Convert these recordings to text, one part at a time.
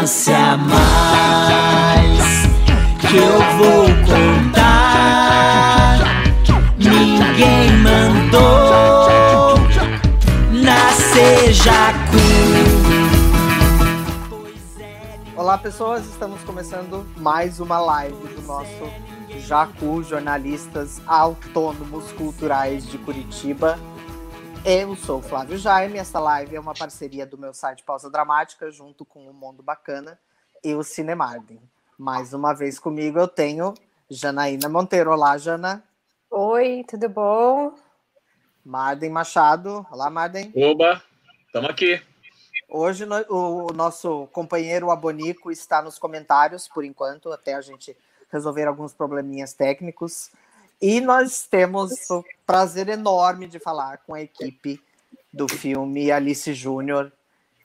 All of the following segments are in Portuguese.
lance a mais que eu vou contar. Ninguém mandou nascer Jacu. Olá, pessoas. Estamos começando mais uma live do nosso Jacu, jornalistas autônomos culturais de Curitiba. Eu sou Flávio Jaime. Esta live é uma parceria do meu site Pausa Dramática junto com o Mundo Bacana e o Cinemarden. Mais uma vez comigo eu tenho Janaína Monteiro. Olá, Jana. Oi, tudo bom? Marden Machado. Olá, Marden. Oba, estamos aqui. Hoje o nosso companheiro Abonico está nos comentários, por enquanto, até a gente resolver alguns probleminhas técnicos. E nós temos o prazer enorme de falar com a equipe do filme Alice Júnior,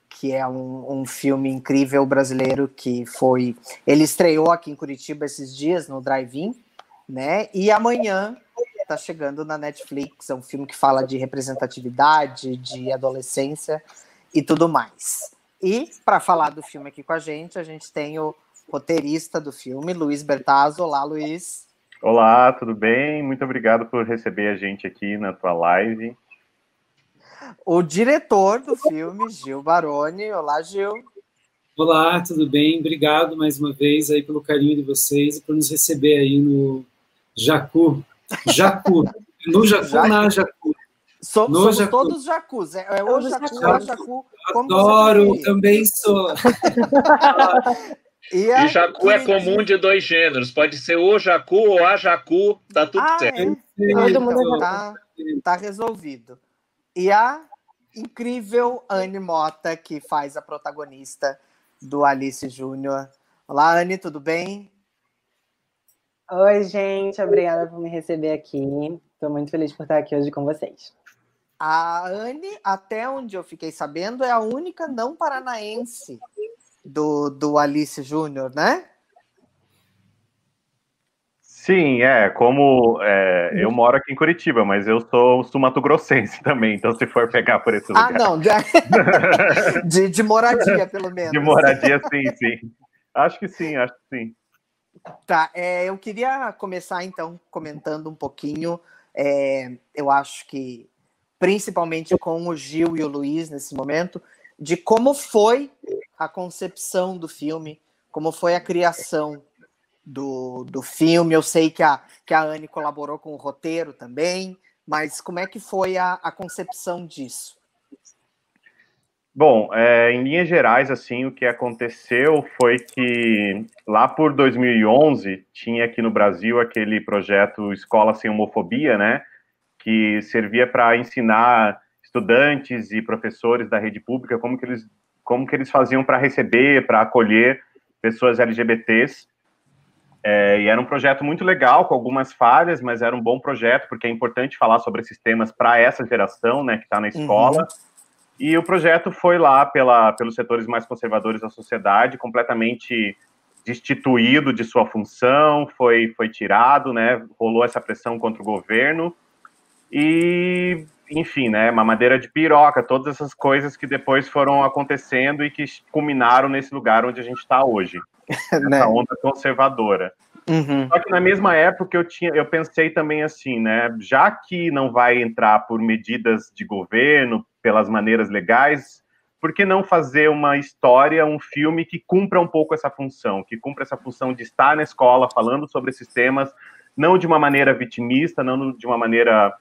que é um, um, filme incrível brasileiro que foi. Ele estreou aqui em Curitiba esses dias no Drive-In, né? E amanhã está chegando na Netflix. É um filme que fala de representatividade, de adolescência e tudo mais. E para falar do filme aqui com a gente, a gente tem o roteirista do filme, Luiz Bertazzo. Olá, Luiz. Olá, tudo bem? Muito obrigado por receber a gente aqui na tua live. O diretor do filme, Gil Baroni. Olá, Gil. Olá, tudo bem? Obrigado mais uma vez aí pelo carinho de vocês e por nos receber aí no Jacu. Jacu. No Jacu, Jacu. na Jacu. No somos Jacu. todos Jacus. É, é o Jacu, Jacu. o Jacu. Adoro, também sou. E, e jacu é comum de dois gêneros. Pode ser o jacu ou a jacu, tá tudo ah, certo. É. Todo mundo tá, tá resolvido. E a incrível Anne Mota, que faz a protagonista do Alice Júnior. Olá, Anne, tudo bem? Oi, gente, obrigada por me receber aqui. Estou muito feliz por estar aqui hoje com vocês. A Anne, até onde eu fiquei sabendo, é a única não paranaense do, do Alice Júnior, né? Sim, é, como é, eu moro aqui em Curitiba, mas eu sou sumatogrossense também, então se for pegar por esse ah, lugar... Ah, não, de, de moradia, pelo menos. De moradia, sim, sim. Acho que sim, acho que sim. Tá, é, eu queria começar, então, comentando um pouquinho, é, eu acho que, principalmente com o Gil e o Luiz nesse momento, de como foi a concepção do filme, como foi a criação do, do filme. Eu sei que a, que a Anne colaborou com o roteiro também, mas como é que foi a, a concepção disso? Bom, é, em linhas gerais, assim, o que aconteceu foi que lá por 2011 tinha aqui no Brasil aquele projeto Escola Sem Homofobia, né, que servia para ensinar estudantes e professores da rede pública como que eles como que eles faziam para receber, para acolher pessoas LGBTs. É, e era um projeto muito legal, com algumas falhas, mas era um bom projeto, porque é importante falar sobre esses temas para essa geração, né, que está na escola. Uhum. E o projeto foi lá pela, pelos setores mais conservadores da sociedade, completamente destituído de sua função, foi, foi tirado, né, rolou essa pressão contra o governo. E enfim, né, mamadeira de piroca, todas essas coisas que depois foram acontecendo e que culminaram nesse lugar onde a gente está hoje, né? onda conservadora. Uhum. Só que na mesma época eu tinha, eu pensei também assim, né, já que não vai entrar por medidas de governo, pelas maneiras legais, por que não fazer uma história, um filme que cumpra um pouco essa função, que cumpra essa função de estar na escola falando sobre esses temas, não de uma maneira vitimista, não de uma maneira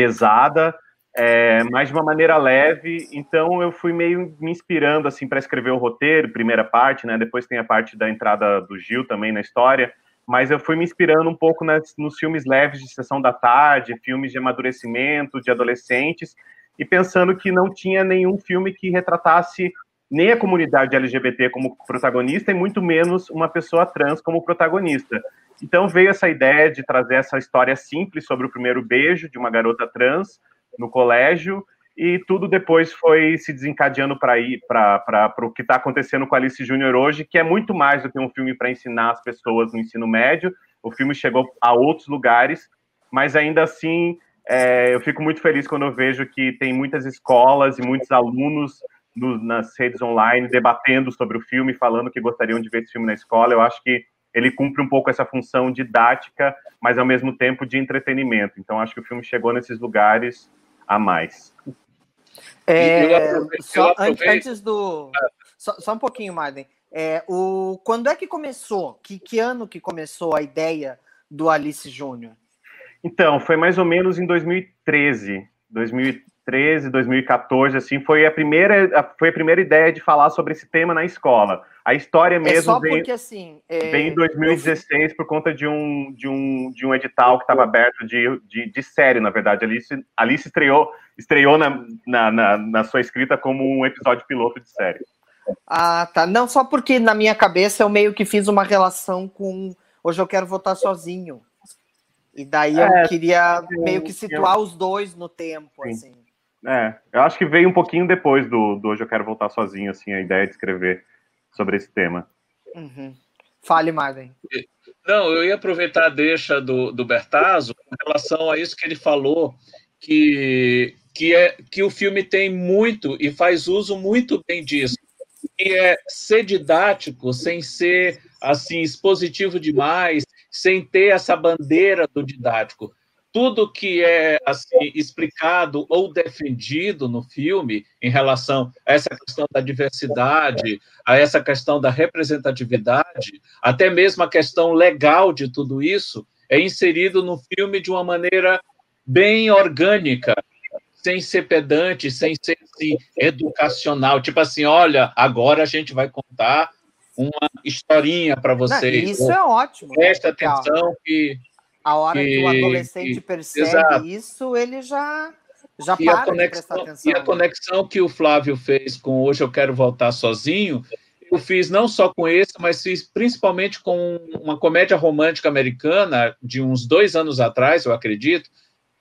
pesada, é, mas de uma maneira leve. Então eu fui meio me inspirando assim para escrever o roteiro, primeira parte, né? Depois tem a parte da entrada do Gil também na história. Mas eu fui me inspirando um pouco nas, nos filmes leves de sessão da tarde, filmes de amadurecimento, de adolescentes, e pensando que não tinha nenhum filme que retratasse nem a comunidade LGBT como protagonista e muito menos uma pessoa trans como protagonista. Então veio essa ideia de trazer essa história simples sobre o primeiro beijo de uma garota trans no colégio e tudo depois foi se desencadeando para ir para o que está acontecendo com Alice Júnior hoje, que é muito mais do que um filme para ensinar as pessoas no ensino médio. O filme chegou a outros lugares, mas ainda assim é, eu fico muito feliz quando eu vejo que tem muitas escolas e muitos alunos no, nas redes online, debatendo sobre o filme, falando que gostariam de ver esse filme na escola. Eu acho que ele cumpre um pouco essa função didática, mas ao mesmo tempo de entretenimento. Então, acho que o filme chegou nesses lugares a mais. É, só, antes do. Só, só, um pouquinho, Marden. É, o, quando é que começou? Que, que ano que começou a ideia do Alice Júnior? Então, foi mais ou menos em 2013. 2013, 2014, assim, foi a primeira, foi a primeira ideia de falar sobre esse tema na escola. A história mesmo é só porque, assim, é... vem em 2016 por conta de um, de um, de um edital que estava aberto de, de, de, série, na verdade. Alice, Alice estreou, estreou na, na, na, na sua escrita como um episódio piloto de série. Ah, tá. Não, só porque na minha cabeça eu meio que fiz uma relação com Hoje Eu Quero Votar Sozinho. E daí eu é, queria meio que situar eu... os dois no tempo, Sim. assim. É, eu acho que veio um pouquinho depois do, do Hoje Eu Quero Voltar Sozinho, assim, a ideia de escrever sobre esse tema. Uhum. Fale, Marvin. Não, eu ia aproveitar a deixa do, do Bertazzo com relação a isso que ele falou, que, que, é, que o filme tem muito e faz uso muito bem disso, que é ser didático sem ser assim expositivo demais, sem ter essa bandeira do didático tudo que é assim, explicado ou defendido no filme em relação a essa questão da diversidade, a essa questão da representatividade, até mesmo a questão legal de tudo isso, é inserido no filme de uma maneira bem orgânica, sem ser pedante, sem ser assim, educacional. Tipo assim, olha, agora a gente vai contar uma historinha para vocês. Não, isso é ótimo. Presta né? atenção que a hora que, que o adolescente que, percebe exato. isso, ele já, já e para conexão, de prestar atenção. E a conexão que o Flávio fez com Hoje Eu Quero Voltar Sozinho, eu fiz não só com esse, mas fiz principalmente com uma comédia romântica americana de uns dois anos atrás, eu acredito,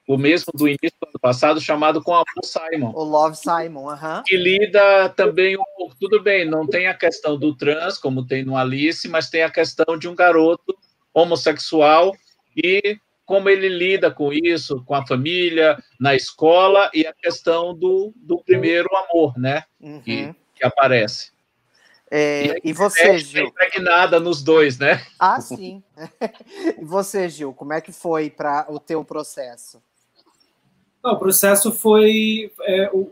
o mesmo do início do ano passado, chamado Com Amor Simon. O Love Simon, aham. Uh -huh. Que lida também um pouco, tudo bem, não tem a questão do trans, como tem no Alice, mas tem a questão de um garoto homossexual e como ele lida com isso, com a família, na escola, e a questão do, do primeiro amor, né? Uhum. Que, que aparece. É, e, e você, Gil? impregnada nos dois, né? Ah, sim. e você, Gil, como é que foi para o teu processo? Não, o processo foi é, o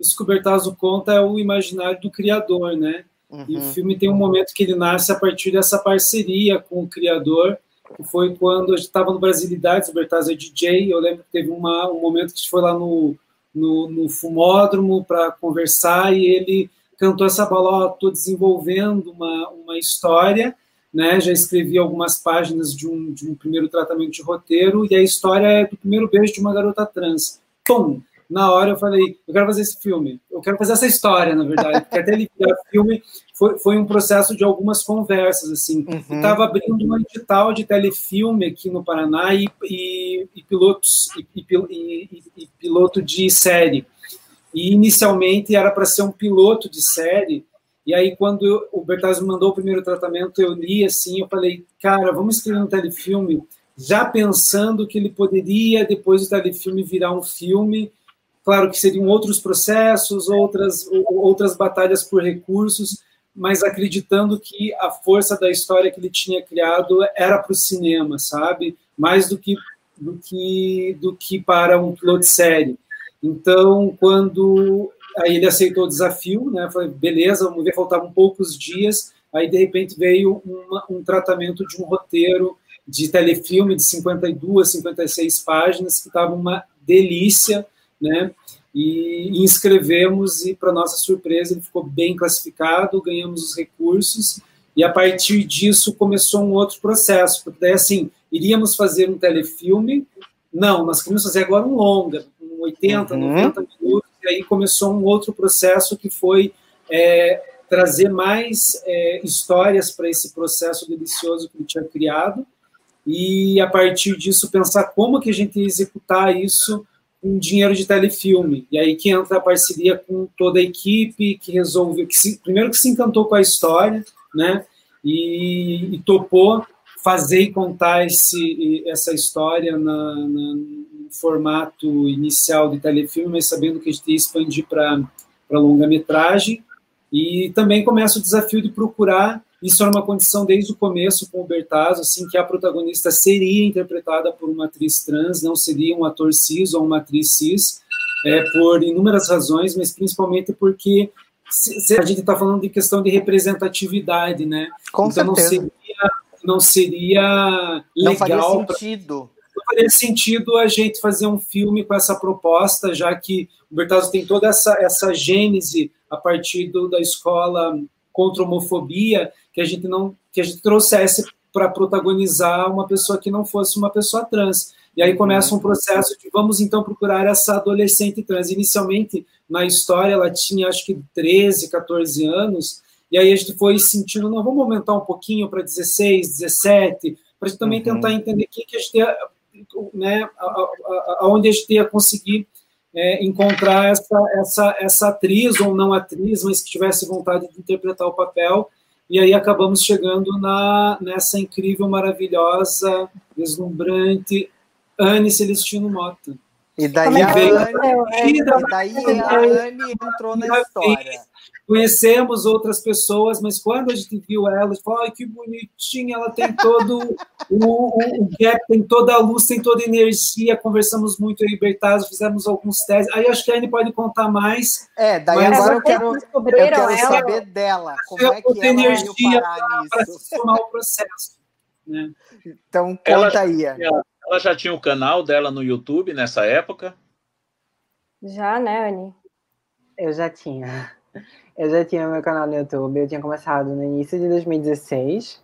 Descobertazo conta é o imaginário do criador, né? Uhum. E o uhum. filme tem um momento que ele nasce a partir dessa parceria com o criador que foi quando a gente estava no Brasilidades, o Bertazzo é DJ, eu lembro que teve uma, um momento que a gente foi lá no, no, no fumódromo para conversar e ele cantou essa bola, ó, oh, estou desenvolvendo uma, uma história, né, já escrevi algumas páginas de um, de um primeiro tratamento de roteiro, e a história é do primeiro beijo de uma garota trans. Pum! na hora eu falei, eu quero fazer esse filme, eu quero fazer essa história, na verdade, porque até ele virar filme foi, foi um processo de algumas conversas, assim. Uhum. Estava abrindo um edital de telefilme aqui no Paraná e, e, e pilotos e, e, piloto de série. E inicialmente era para ser um piloto de série. E aí, quando o Bertazzo mandou o primeiro tratamento, eu li assim, eu falei, cara, vamos escrever um telefilme, já pensando que ele poderia, depois do telefilme, virar um filme Claro que seriam outros processos, outras, outras batalhas por recursos, mas acreditando que a força da história que ele tinha criado era para o cinema, sabe? Mais do que, do que, do que para um piloto de série. Então, quando aí ele aceitou o desafio, né? Falei, beleza, vamos ver, faltavam poucos dias. Aí, de repente, veio uma, um tratamento de um roteiro de telefilme de 52, 56 páginas, que estava uma delícia né? E, inscrevemos e, para nossa surpresa, ele ficou bem classificado, ganhamos os recursos. E a partir disso começou um outro processo, porque daí assim, iríamos fazer um telefilme, não, nós queríamos fazer agora um longa, um 80, uhum. 90 minutos, e aí começou um outro processo que foi é, trazer mais é, histórias para esse processo delicioso que ele tinha criado, e a partir disso pensar como que a gente ia executar isso um dinheiro de telefilme. E aí que entra a parceria com toda a equipe, que resolve, que se, primeiro que se encantou com a história, né? E, e topou fazer e contar esse, essa história na, na, no formato inicial de telefilme, mas sabendo que a gente ia expandir para longa-metragem. E também começa o desafio de procurar, isso era uma condição desde o começo com o Bertazzo, assim, que a protagonista seria interpretada por uma atriz trans, não seria um ator cis ou uma atriz cis, é, por inúmeras razões, mas principalmente porque a gente está falando de questão de representatividade, né? Com então certeza. não seria, não seria legal. Não faria sentido. Pra, não faria sentido a gente fazer um filme com essa proposta, já que o Bertazzo tem toda essa, essa gênese a partir do, da escola contra a homofobia, que a gente não que a gente trouxesse para protagonizar uma pessoa que não fosse uma pessoa trans. E aí começa um processo de vamos então procurar essa adolescente trans. Inicialmente, na história, ela tinha acho que 13, 14 anos, e aí a gente foi sentindo, não, vamos aumentar um pouquinho para 16, 17, para a também uhum. tentar entender quem que a gente ia, né, aonde a gente ia conseguir é, encontrar essa, essa, essa atriz ou não atriz, mas que tivesse vontade de interpretar o papel. E aí acabamos chegando na, nessa incrível, maravilhosa, deslumbrante Anne Celestino Mota. E daí, a Anne, e daí a Anne entrou na história. Conhecemos outras pessoas, mas quando a gente viu ela, a gente falou, ai, que bonitinha, ela tem todo o, o, o, gap, tem toda a luz, tem toda a energia, conversamos muito em Bertazzo, fizemos alguns testes. Aí acho que a Anne pode contar mais. É, daí agora eu quero, eu quero saber dela, como é que ela energia para somar o processo. Né? Então, conta ela, aí. Ela já tinha o canal dela no YouTube nessa época? Já, né, Anne? Eu já tinha. Eu já tinha meu canal no YouTube, eu tinha começado no início de 2016.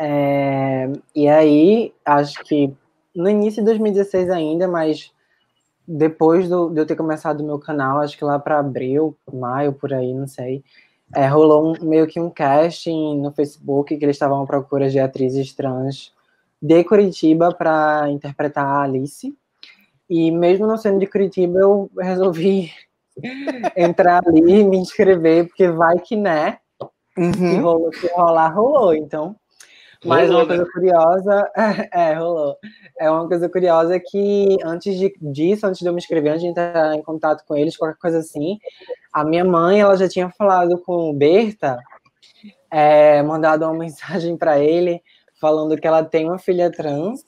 É, e aí, acho que no início de 2016 ainda, mas depois do, de eu ter começado o meu canal, acho que lá para abril, maio, por aí, não sei, é, rolou um, meio que um casting no Facebook que eles estavam à procura de atrizes trans de Curitiba para interpretar a Alice. E mesmo não sendo de Curitiba, eu resolvi entrar ali e me inscrever, porque vai que né. Uhum. Se, rolou, se rolar, rolou. Então, mas rolou, uma coisa né? curiosa, é, rolou. É uma coisa curiosa que antes de, disso, antes de eu me inscrever, antes de entrar em contato com eles, qualquer coisa assim, a minha mãe, ela já tinha falado com o Berta, é, mandado uma mensagem para ele falando que ela tem uma filha trans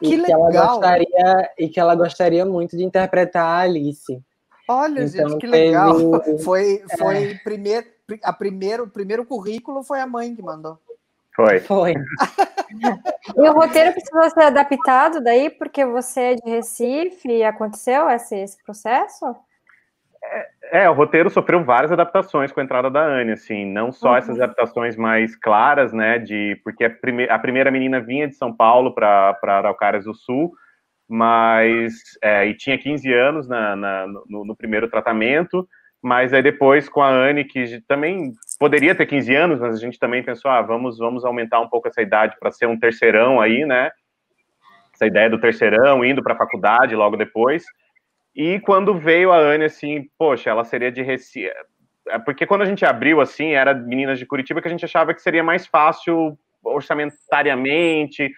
que e legal. que ela gostaria e que ela gostaria muito de interpretar a Alice. Olha, então, gente, que legal. Teve... Foi, foi é. primeiro, a primeiro, o primeiro currículo foi a mãe que mandou. Foi. Foi. e o roteiro precisou ser adaptado daí, porque você é de Recife e aconteceu esse, esse processo? É, é, o roteiro sofreu várias adaptações com a entrada da Anne, assim, não só uhum. essas adaptações mais claras, né, de porque a, prime a primeira menina vinha de São Paulo para Araucárias do Sul, mas é, e tinha 15 anos na, na no, no, primeiro tratamento, mas aí depois com a Anne, que também poderia ter 15 anos, mas a gente também pensou, ah, vamos, vamos aumentar um pouco essa idade para ser um terceirão aí, né? Essa ideia do terceirão, indo para a faculdade logo depois. E quando veio a Anne, assim, poxa, ela seria de Recife. É, porque quando a gente abriu, assim, era meninas de Curitiba que a gente achava que seria mais fácil orçamentariamente,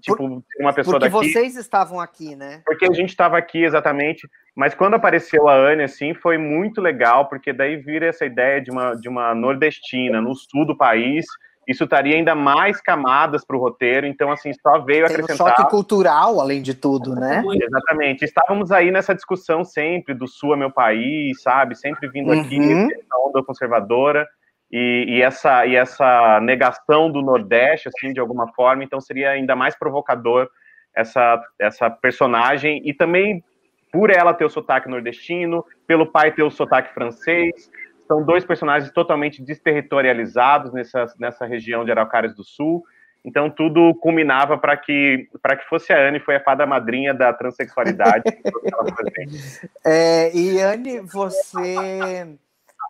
tipo, Por, uma pessoa porque daqui. Porque vocês estavam aqui, né? Porque a gente estava aqui, exatamente. Mas quando apareceu a Anne, assim, foi muito legal, porque daí vira essa ideia de uma, de uma nordestina no sul do país, isso estaria ainda mais camadas para o roteiro, então assim, só veio Tem acrescentar. Um choque cultural, além de tudo, né? Exatamente. Estávamos aí nessa discussão sempre do Sul é meu país, sabe? Sempre vindo aqui uhum. essa onda conservadora. E, e, essa, e essa negação do Nordeste, assim, de alguma forma, então seria ainda mais provocador essa, essa personagem, e também por ela ter o sotaque nordestino, pelo pai ter o sotaque francês, são dois personagens totalmente desterritorializados nessa, nessa região de Araucárias do Sul. Então tudo culminava para que para que fosse a Anne, foi a fada madrinha da transexualidade. é, e Anne, você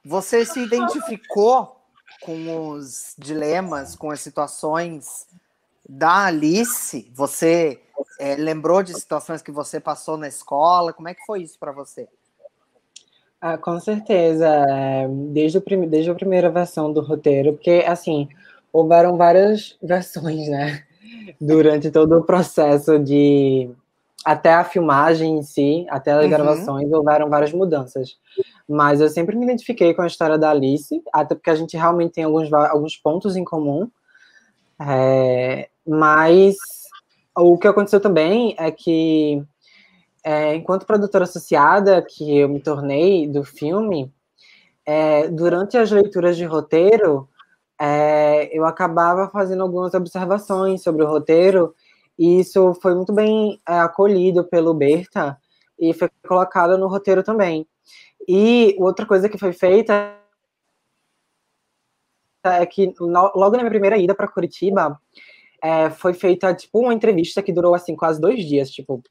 você se identificou com os dilemas, com as situações da Alice? Você é, lembrou de situações que você passou na escola? Como é que foi isso para você? Ah, com certeza. É, desde, o prim... Desde a primeira versão do roteiro, porque, assim, houveram várias versões, né? Durante todo o processo de até a filmagem em si, até as uhum. gravações, houveram várias mudanças. Mas eu sempre me identifiquei com a história da Alice, até porque a gente realmente tem alguns, alguns pontos em comum. É, mas o que aconteceu também é que, é, enquanto produtora associada, que eu me tornei do filme, é, durante as leituras de roteiro, é, eu acabava fazendo algumas observações sobre o roteiro, e isso foi muito bem é, acolhido pelo Berta, e foi colocado no roteiro também. E outra coisa que foi feita é que logo na minha primeira ida para Curitiba, é, foi feita tipo uma entrevista que durou assim quase dois dias, tipo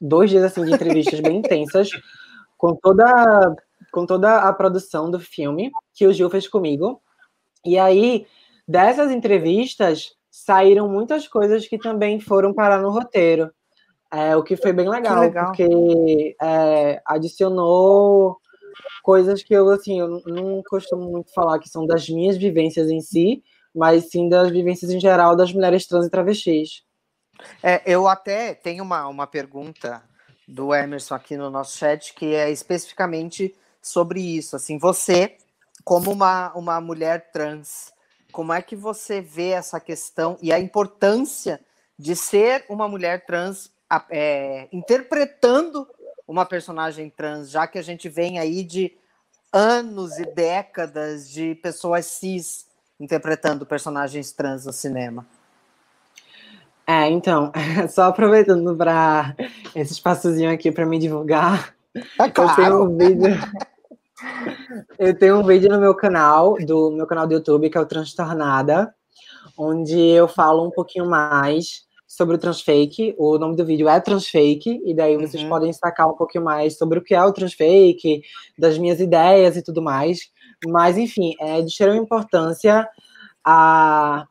dois dias assim de entrevistas bem intensas com toda com toda a produção do filme que o Gil fez comigo. E aí dessas entrevistas saíram muitas coisas que também foram parar no roteiro. É, o que foi bem legal, legal. porque é, adicionou coisas que eu assim eu não costumo muito falar que são das minhas vivências em si, mas sim das vivências em geral das mulheres trans e travestis. É, eu até tenho uma, uma pergunta do Emerson aqui no nosso chat que é especificamente sobre isso. Assim, você, como uma, uma mulher trans, como é que você vê essa questão e a importância de ser uma mulher trans é, interpretando uma personagem trans, já que a gente vem aí de anos e décadas de pessoas cis interpretando personagens trans no cinema. É, então, só aproveitando para esse espaçozinho aqui para me divulgar, é claro. eu tenho um vídeo. eu tenho um vídeo no meu canal, do meu canal do YouTube, que é o Transtornada, onde eu falo um pouquinho mais sobre o transfake. O nome do vídeo é Transfake, e daí vocês uhum. podem sacar um pouquinho mais sobre o que é o transfake, das minhas ideias e tudo mais. Mas, enfim, é de extrema importância a,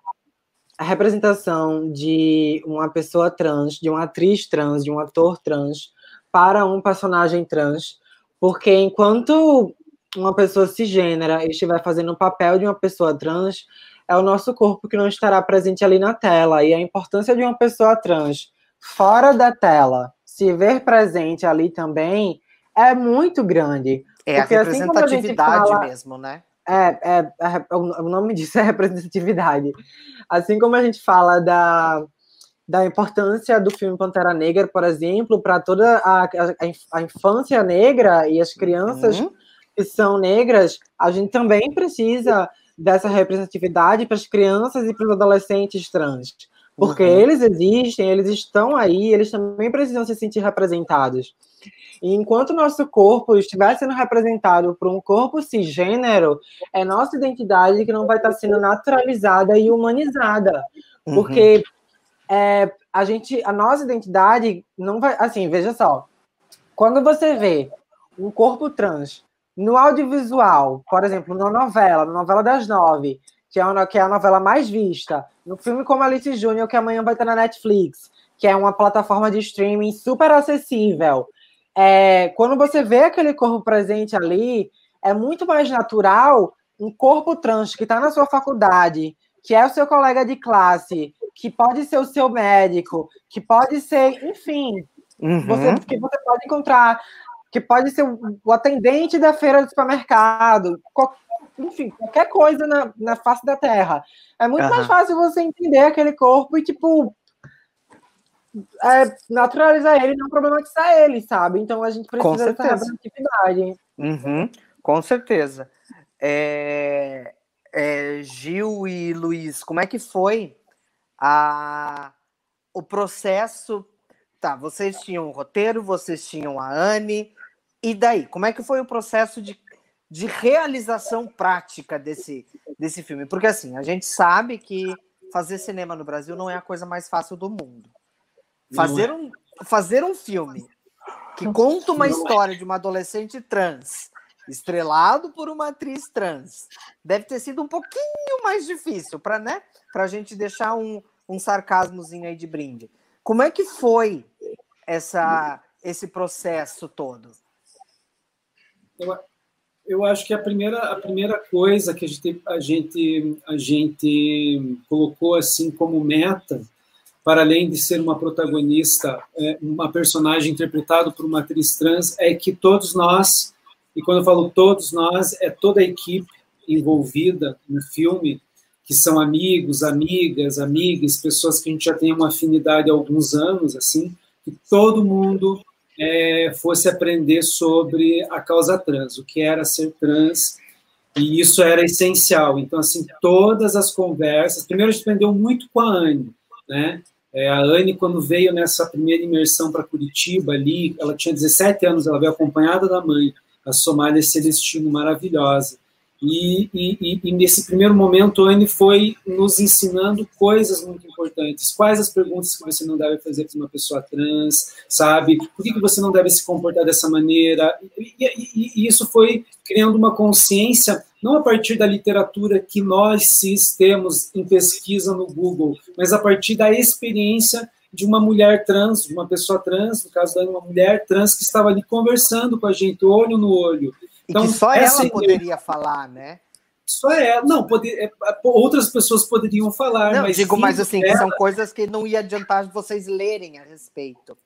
a representação de uma pessoa trans, de uma atriz trans, de um ator trans, para um personagem trans, porque enquanto uma pessoa cisgênera estiver fazendo o papel de uma pessoa trans, é o nosso corpo que não estará presente ali na tela. E a importância de uma pessoa trans fora da tela se ver presente ali também é muito grande. É Porque, a representatividade assim a fala, mesmo, né? É, é, é, o nome disso é representatividade. Assim como a gente fala da, da importância do filme Pantera Negra, por exemplo, para toda a, a, a, infância negra e as crianças uhum. que são negras, a gente também precisa dessa representatividade para as crianças e para os adolescentes trans. Porque uhum. eles existem, eles estão aí, eles também precisam se sentir representados. E enquanto o nosso corpo estiver sendo representado por um corpo cisgênero, é nossa identidade que não vai estar sendo naturalizada e humanizada. Uhum. Porque é, a gente, a nossa identidade não vai. Assim, veja só. Quando você vê um corpo trans no audiovisual, por exemplo, na novela, na novela das nove, que é, uma, que é a novela mais vista, no filme como Alice Júnior, que amanhã vai estar na Netflix, que é uma plataforma de streaming super acessível, é, quando você vê aquele corpo presente ali, é muito mais natural um corpo trans que está na sua faculdade, que é o seu colega de classe, que pode ser o seu médico, que pode ser, enfim, uhum. você, que você pode encontrar, que pode ser o atendente da feira do supermercado, enfim, qualquer coisa na, na face da Terra. É muito uhum. mais fácil você entender aquele corpo e, tipo, é, naturalizar ele, não problematizar ele, sabe? Então a gente precisa dessa representatividade. Uhum, com certeza. É, é, Gil e Luiz, como é que foi a, o processo? Tá, vocês tinham o roteiro, vocês tinham a Anne, e daí? Como é que foi o processo de, de realização prática desse, desse filme? Porque assim, a gente sabe que fazer cinema no Brasil não é a coisa mais fácil do mundo. Fazer um, fazer um filme que conta uma história de uma adolescente trans, estrelado por uma atriz trans, deve ter sido um pouquinho mais difícil para né, a gente deixar um, um sarcasmozinho aí de brinde. Como é que foi essa, esse processo todo? Eu, eu acho que a primeira, a primeira coisa que a gente, a gente, a gente colocou assim como meta para além de ser uma protagonista, é, uma personagem interpretada por uma atriz trans, é que todos nós, e quando eu falo todos nós, é toda a equipe envolvida no filme, que são amigos, amigas, amigas, pessoas que a gente já tem uma afinidade há alguns anos, assim, que todo mundo é, fosse aprender sobre a causa trans, o que era ser trans, e isso era essencial. Então, assim, todas as conversas. Primeiro, a gente aprendeu muito com a Anne, né? É, a Anne, quando veio nessa primeira imersão para Curitiba ali, ela tinha 17 anos, ela veio acompanhada da mãe, a Somália Celestino, maravilhosa. E, e, e, nesse primeiro momento, Anne foi nos ensinando coisas muito importantes. Quais as perguntas que você não deve fazer para uma pessoa trans, sabe? Por que, que você não deve se comportar dessa maneira? E, e, isso foi criando uma consciência, não a partir da literatura que nós cis temos em pesquisa no Google, mas a partir da experiência de uma mulher trans, de uma pessoa trans, no caso da uma mulher trans que estava ali conversando com a gente, olho no olho. Então, e que só ela poderia falar, né? Só é, não, poder, é, outras pessoas poderiam falar, não, mas. Digo, mas assim, que são coisas que não ia adiantar vocês lerem a respeito.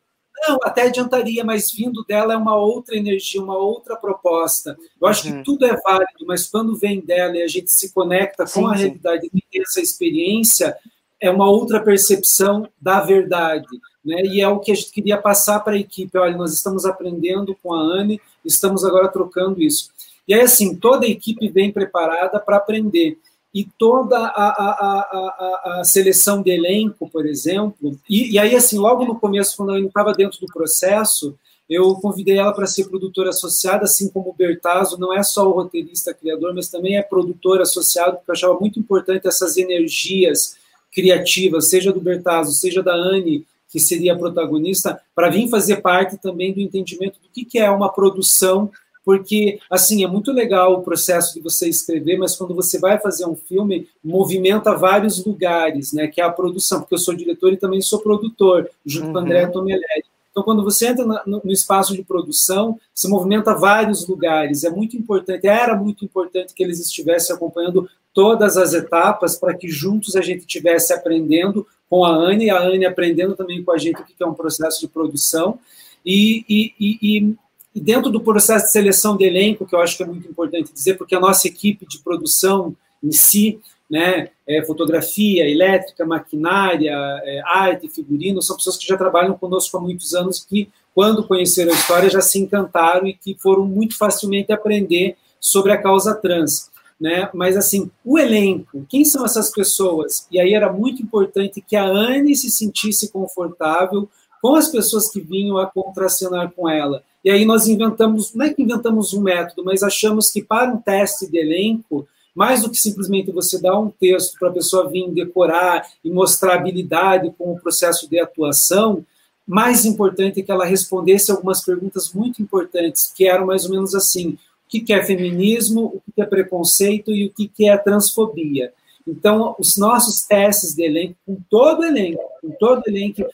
Não, até adiantaria, mas vindo dela é uma outra energia, uma outra proposta. Eu acho uhum. que tudo é válido, mas quando vem dela e a gente se conecta sim, com a sim. realidade e tem essa experiência, é uma outra percepção da verdade. Né? E é o que a gente queria passar para a equipe. Olha, nós estamos aprendendo com a Anne, estamos agora trocando isso. E aí, assim, toda a equipe vem preparada para aprender. E toda a, a, a, a, seleção de elenco, por exemplo, e, e aí, assim, logo no começo, quando Anne estava dentro do processo, eu convidei ela para ser produtora associada, assim como o Bertazzo, não é só o roteirista criador, mas também é produtor associado, porque eu achava muito importante essas energias criativas, seja do Bertazzo, seja da Anne, que seria a protagonista, para vir fazer parte também do entendimento do que, que é uma produção, porque, assim, é muito legal o processo de você escrever, mas quando você vai fazer um filme, movimenta vários lugares, né, que é a produção, porque eu sou diretor e também sou produtor, junto uhum. com o André Tomelelli. Então, quando você entra no, no espaço de produção, se movimenta vários lugares. É muito importante, era muito importante que eles estivessem acompanhando todas as etapas para que juntos a gente estivesse aprendendo com a Anne, a Anne aprendendo também com a gente o que é um processo de produção. E, e, e, e, dentro do processo de seleção de elenco, que eu acho que é muito importante dizer, porque a nossa equipe de produção em si, né, é, fotografia, elétrica, maquinária, é, arte, figurino, são pessoas que já trabalham conosco há muitos anos, que, quando conheceram a história, já se encantaram e que foram muito facilmente aprender sobre a causa trans né? Mas assim, o elenco, quem são essas pessoas? E aí era muito importante que a Anne se sentisse confortável com as pessoas que vinham a contracenar com ela. E aí nós inventamos, não é que inventamos um método, mas achamos que para um teste de elenco, mais do que simplesmente você dar um texto para a pessoa vir decorar e mostrar habilidade com o processo de atuação, mais importante é que ela respondesse algumas perguntas muito importantes, que eram mais ou menos assim: o que é feminismo, o que é preconceito e o que é transfobia. Então, os nossos testes de elenco, com todo elenco, com todo elenco,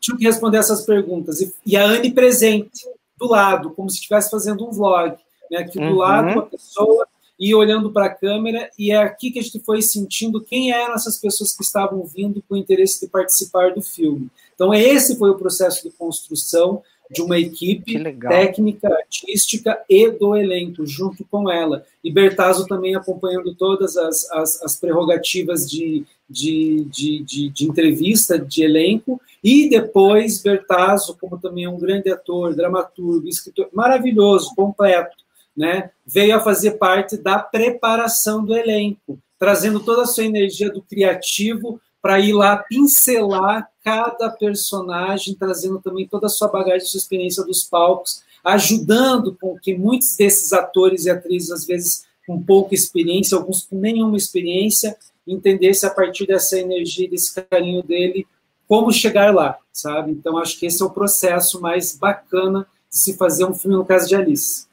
tinham que responder essas perguntas. E a Anne presente, do lado, como se estivesse fazendo um vlog, né? aqui do uhum. lado, a pessoa e olhando para a câmera, e é aqui que a gente foi sentindo quem eram essas pessoas que estavam vindo com o interesse de participar do filme. Então, esse foi o processo de construção de uma equipe técnica, artística e do elenco, junto com ela. E Bertazzo também acompanhando todas as, as, as prerrogativas de, de, de, de, de entrevista, de elenco, e depois Bertazzo, como também é um grande ator, dramaturgo, escritor, maravilhoso, completo, né? veio a fazer parte da preparação do elenco, trazendo toda a sua energia do criativo para ir lá pincelar cada personagem, trazendo também toda a sua bagagem, sua experiência dos palcos, ajudando com que muitos desses atores e atrizes, às vezes com pouca experiência, alguns com nenhuma experiência, entendesse a partir dessa energia, desse carinho dele, como chegar lá, sabe? Então, acho que esse é o processo mais bacana de se fazer um filme no caso de Alice.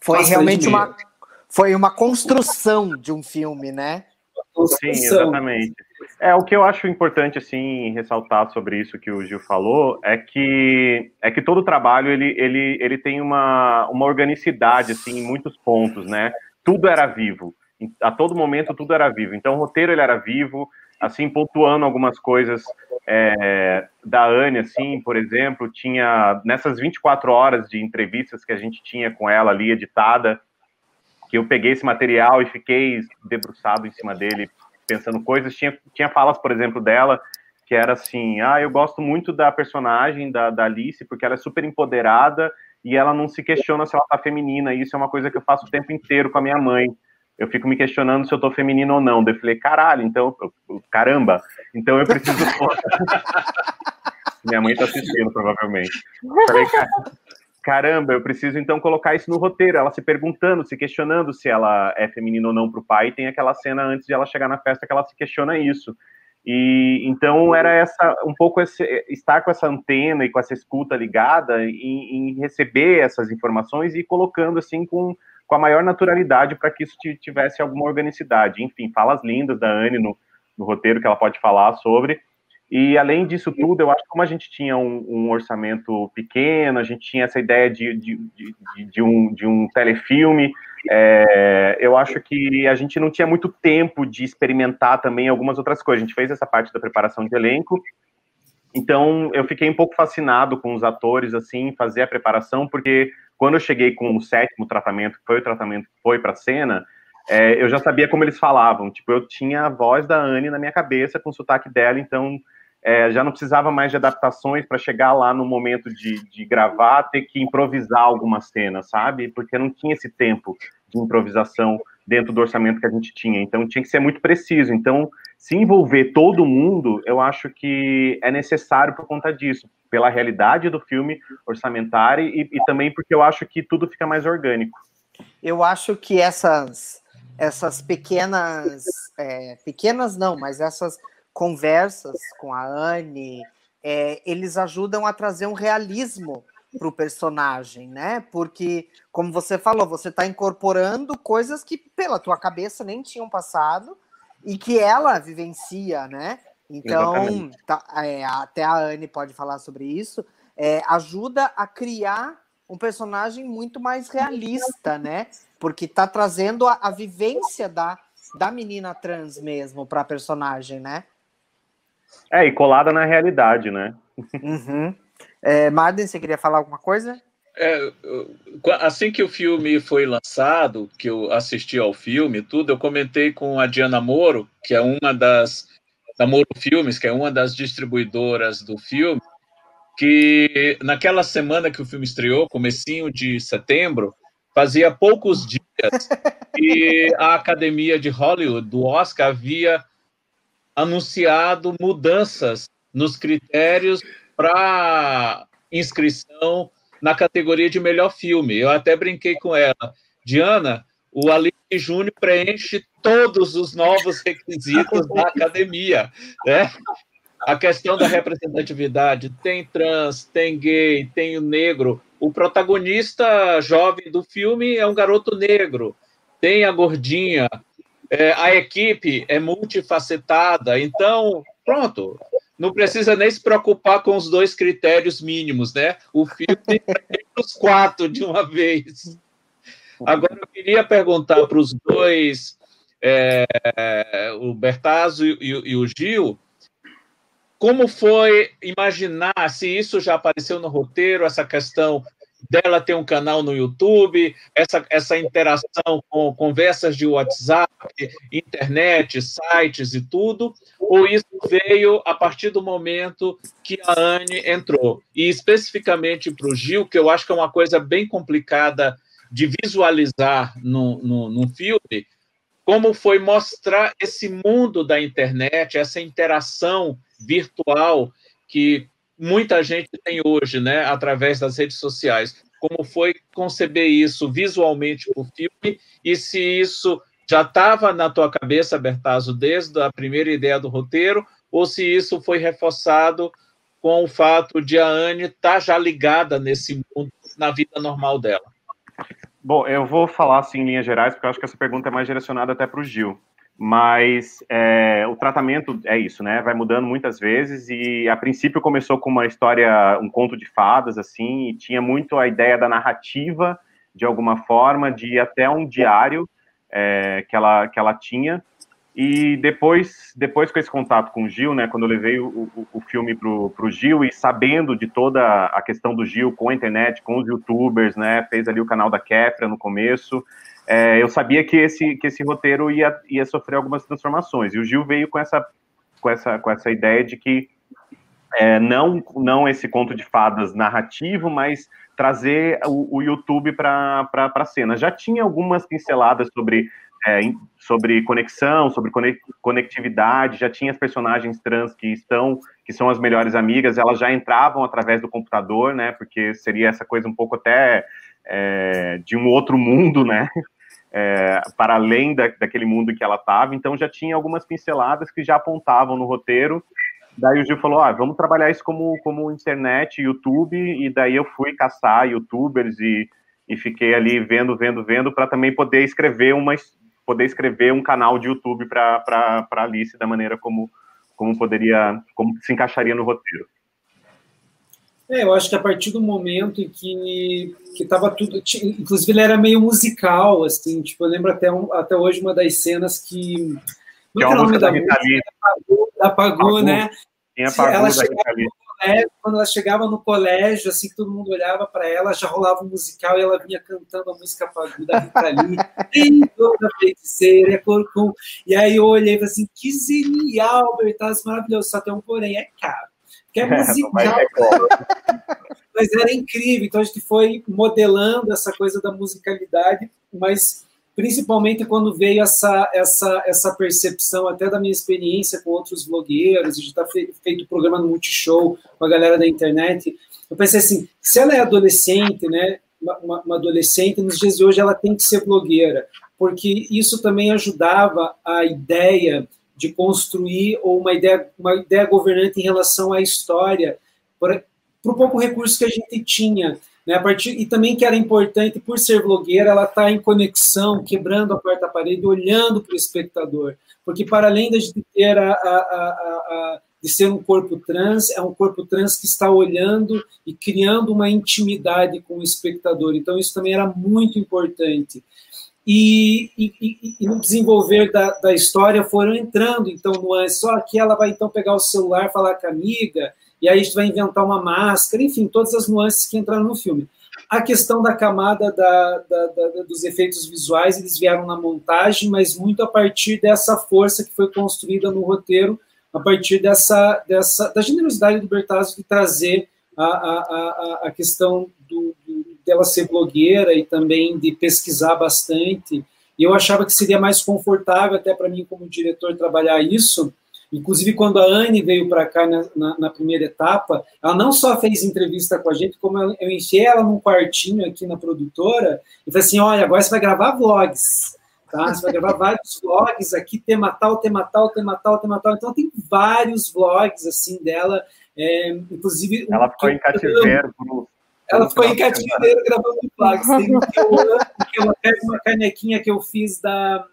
Foi realmente uma, foi uma construção de um filme, né? Sim, exatamente. É, o que eu acho importante, assim, ressaltar sobre isso que o Gil falou, é que, é que todo trabalho, ele, ele, ele tem uma, uma organicidade, assim, em muitos pontos, né? Tudo era vivo. A todo momento, tudo era vivo. Então, o roteiro, ele era vivo, assim, pontuando algumas coisas é, da Anne, assim, por exemplo, tinha nessas 24 horas de entrevistas que a gente tinha com ela ali editada, que eu peguei esse material e fiquei debruçado em cima dele, pensando coisas. Tinha, tinha falas, por exemplo, dela, que era assim: ah, eu gosto muito da personagem da, da Alice, porque ela é super empoderada e ela não se questiona se ela tá feminina. E isso é uma coisa que eu faço o tempo inteiro com a minha mãe eu fico me questionando se eu tô feminino ou não. Daí eu falei, caralho, então, caramba, então eu preciso. Minha mãe tá assistindo, provavelmente. Falei, caramba, eu preciso então colocar isso no roteiro. Ela se perguntando, se questionando se ela é feminina ou não pro pai. E tem aquela cena antes de ela chegar na festa que ela se questiona isso. E então era essa um pouco esse, estar com essa antena e com essa escuta ligada em, em receber essas informações e colocando assim com com a maior naturalidade para que isso tivesse alguma organicidade. Enfim, falas lindas da Anne no, no, roteiro que ela pode falar sobre. E além disso tudo, eu acho que como a gente tinha um, um orçamento pequeno, a gente tinha essa ideia de, de, de, de um, de um telefilme, é, eu acho que a gente não tinha muito tempo de experimentar também algumas outras coisas. A gente fez essa parte da preparação de elenco, então eu fiquei um pouco fascinado com os atores, assim, fazer a preparação, porque quando eu cheguei com o sétimo tratamento, que foi o tratamento que foi para a cena, é, eu já sabia como eles falavam. Tipo, eu tinha a voz da Anne na minha cabeça, com o sotaque dela, então é, já não precisava mais de adaptações para chegar lá no momento de, de gravar, ter que improvisar alguma cena, sabe? Porque não tinha esse tempo de improvisação dentro do orçamento que a gente tinha. Então tinha que ser muito preciso. Então, se envolver todo mundo, eu acho que é necessário por conta disso, pela realidade do filme orçamentário e, e também porque eu acho que tudo fica mais orgânico. Eu acho que essas essas pequenas é, pequenas não, mas essas conversas com a Anne, é, eles ajudam a trazer um realismo para o personagem, né? Porque, como você falou, você está incorporando coisas que pela tua cabeça nem tinham passado e que ela vivencia, né? Então, tá, é, até a Anne pode falar sobre isso. É, ajuda a criar um personagem muito mais realista, né? Porque está trazendo a, a, vivência da, da menina trans mesmo para a personagem, né? É, e colada na realidade, né? Uhum. É, Marden, você queria falar alguma coisa? É, assim que o filme foi lançado, que eu assisti ao filme, tudo, eu comentei com a Diana Moro, que é uma das da Moro Filmes, que é uma das distribuidoras do filme, que naquela semana que o filme estreou, comecinho de setembro, fazia poucos dias que a Academia de Hollywood do Oscar havia anunciado mudanças nos critérios para inscrição na categoria de melhor filme. Eu até brinquei com ela. Diana, o Alice Júnior preenche todos os novos requisitos da academia. Né? A questão da representatividade, tem trans, tem gay, tem o negro. O protagonista jovem do filme é um garoto negro. Tem a gordinha. É, a equipe é multifacetada. Então, pronto não precisa nem se preocupar com os dois critérios mínimos, né? O filme tem os quatro de uma vez. Agora, eu queria perguntar para os dois, é, o Bertazzo e, e, o Gil, como foi imaginar, se isso já apareceu no roteiro, essa questão dela ter um canal no YouTube, essa, essa interação com conversas de WhatsApp, internet, sites e tudo, ou isso veio a partir do momento que a Anne entrou? E especificamente para o Gil, que eu acho que é uma coisa bem complicada de visualizar no, no, no filme, como foi mostrar esse mundo da internet, essa interação virtual que muita gente tem hoje, né, através das redes sociais. Como foi conceber isso visualmente para o filme e se isso já estava na tua cabeça, Bertazzo, desde a primeira ideia do roteiro, ou se isso foi reforçado com o fato de a Anne estar tá já ligada nesse mundo, na vida normal dela? Bom, eu vou falar assim em linhas gerais, porque eu acho que essa pergunta é mais direcionada até para o Gil mas é, o tratamento é isso, né? Vai mudando muitas vezes e a princípio começou com uma história, um conto de fadas, assim, e tinha muito a ideia da narrativa, de alguma forma, de até um diário é, que, ela, que ela tinha E depois, depois com esse contato com o Gil, né, quando eu levei o, o, o filme para o Gil e sabendo de toda a questão do Gil com a internet, com os youtubers, né, fez ali o canal da Kefra no começo, é, eu sabia que esse, que esse roteiro ia, ia sofrer algumas transformações. E o Gil veio com essa, com essa, com essa ideia de que é, não, não esse conto de fadas narrativo, mas trazer o, o YouTube para a cena. Já tinha algumas pinceladas sobre é, sobre conexão, sobre conectividade, já tinha as personagens trans que estão, que são as melhores amigas, elas já entravam através do computador, né, porque seria essa coisa um pouco até é, de um outro mundo, né, é, para além da, daquele mundo que ela estava, então já tinha algumas pinceladas que já apontavam no roteiro, daí o Gil falou, ah, vamos trabalhar isso como, como internet, YouTube, e daí eu fui caçar youtubers e, e fiquei ali vendo, vendo, vendo, para também poder escrever uma, poder escrever um canal de YouTube para Alice da maneira como, como poderia, como se encaixaria no roteiro. É, eu acho que a partir do momento em que que estava tudo, inclusive ele era meio musical, assim, tipo, eu lembro até, um, até hoje uma das cenas que que é o nome da, da música? Apagou, apagou, né? Tinha apagou ela chegava, colégio, quando ela chegava no colégio, assim, que todo mundo olhava para ela, já rolava um musical e ela vinha cantando a música da Rita Lee, toda feiticeira, é corcum. E aí eu olhei e falei assim, que genial, Bertazzi, maravilhoso, só tem um porém, é caro. Que é musical. mas era incrível, então a gente foi modelando essa coisa da musicalidade, mas principalmente quando veio essa, essa, essa percepção, até da minha experiência com outros blogueiros, a gente está feito programa no Multishow com a galera da internet, eu pensei assim, se ela é adolescente, né, uma, uma adolescente, nos dias de hoje ela tem que ser blogueira, porque isso também ajudava a ideia de construir ou uma ideia, uma ideia governante em relação à história, para o pouco recurso que a gente tinha. Né, a partir, e também que era importante, por ser blogueira, ela está em conexão, quebrando a quarta parede, olhando para o espectador. Porque, para além de ter a, a, a, de ser um corpo trans, é um corpo trans que está olhando e criando uma intimidade com o espectador. Então, isso também era muito importante. E, e, e, no desenvolver da, da, história foram entrando, então, nuances. Só que ela vai, então, pegar o celular, falar com a amiga, e aí a gente vai inventar uma máscara, enfim, todas as nuances que entraram no filme. A questão da camada da, da, da, dos efeitos visuais, eles vieram na montagem, mas muito a partir dessa força que foi construída no roteiro, a partir dessa, dessa da generosidade do Bertazzo de trazer a, a, a, a questão do, dela ser blogueira e também de pesquisar bastante. E eu achava que seria mais confortável, até para mim, como diretor, trabalhar isso, Inclusive, quando a Anne veio para cá na, na, na, primeira etapa, ela não só fez entrevista com a gente, como eu, eu enfiei ela num quartinho aqui na produtora e falei assim: olha, agora você vai gravar vlogs. Tá? Você vai gravar vários vlogs aqui, tema tal, tema tal, tema tal, tema tal. Então, tem vários vlogs assim dela. É, inclusive. Ela ficou em cativeiro por ela foi em cativeiro gravando vlogs. Tem um que eu, que eu pego uma canequinha que eu fiz da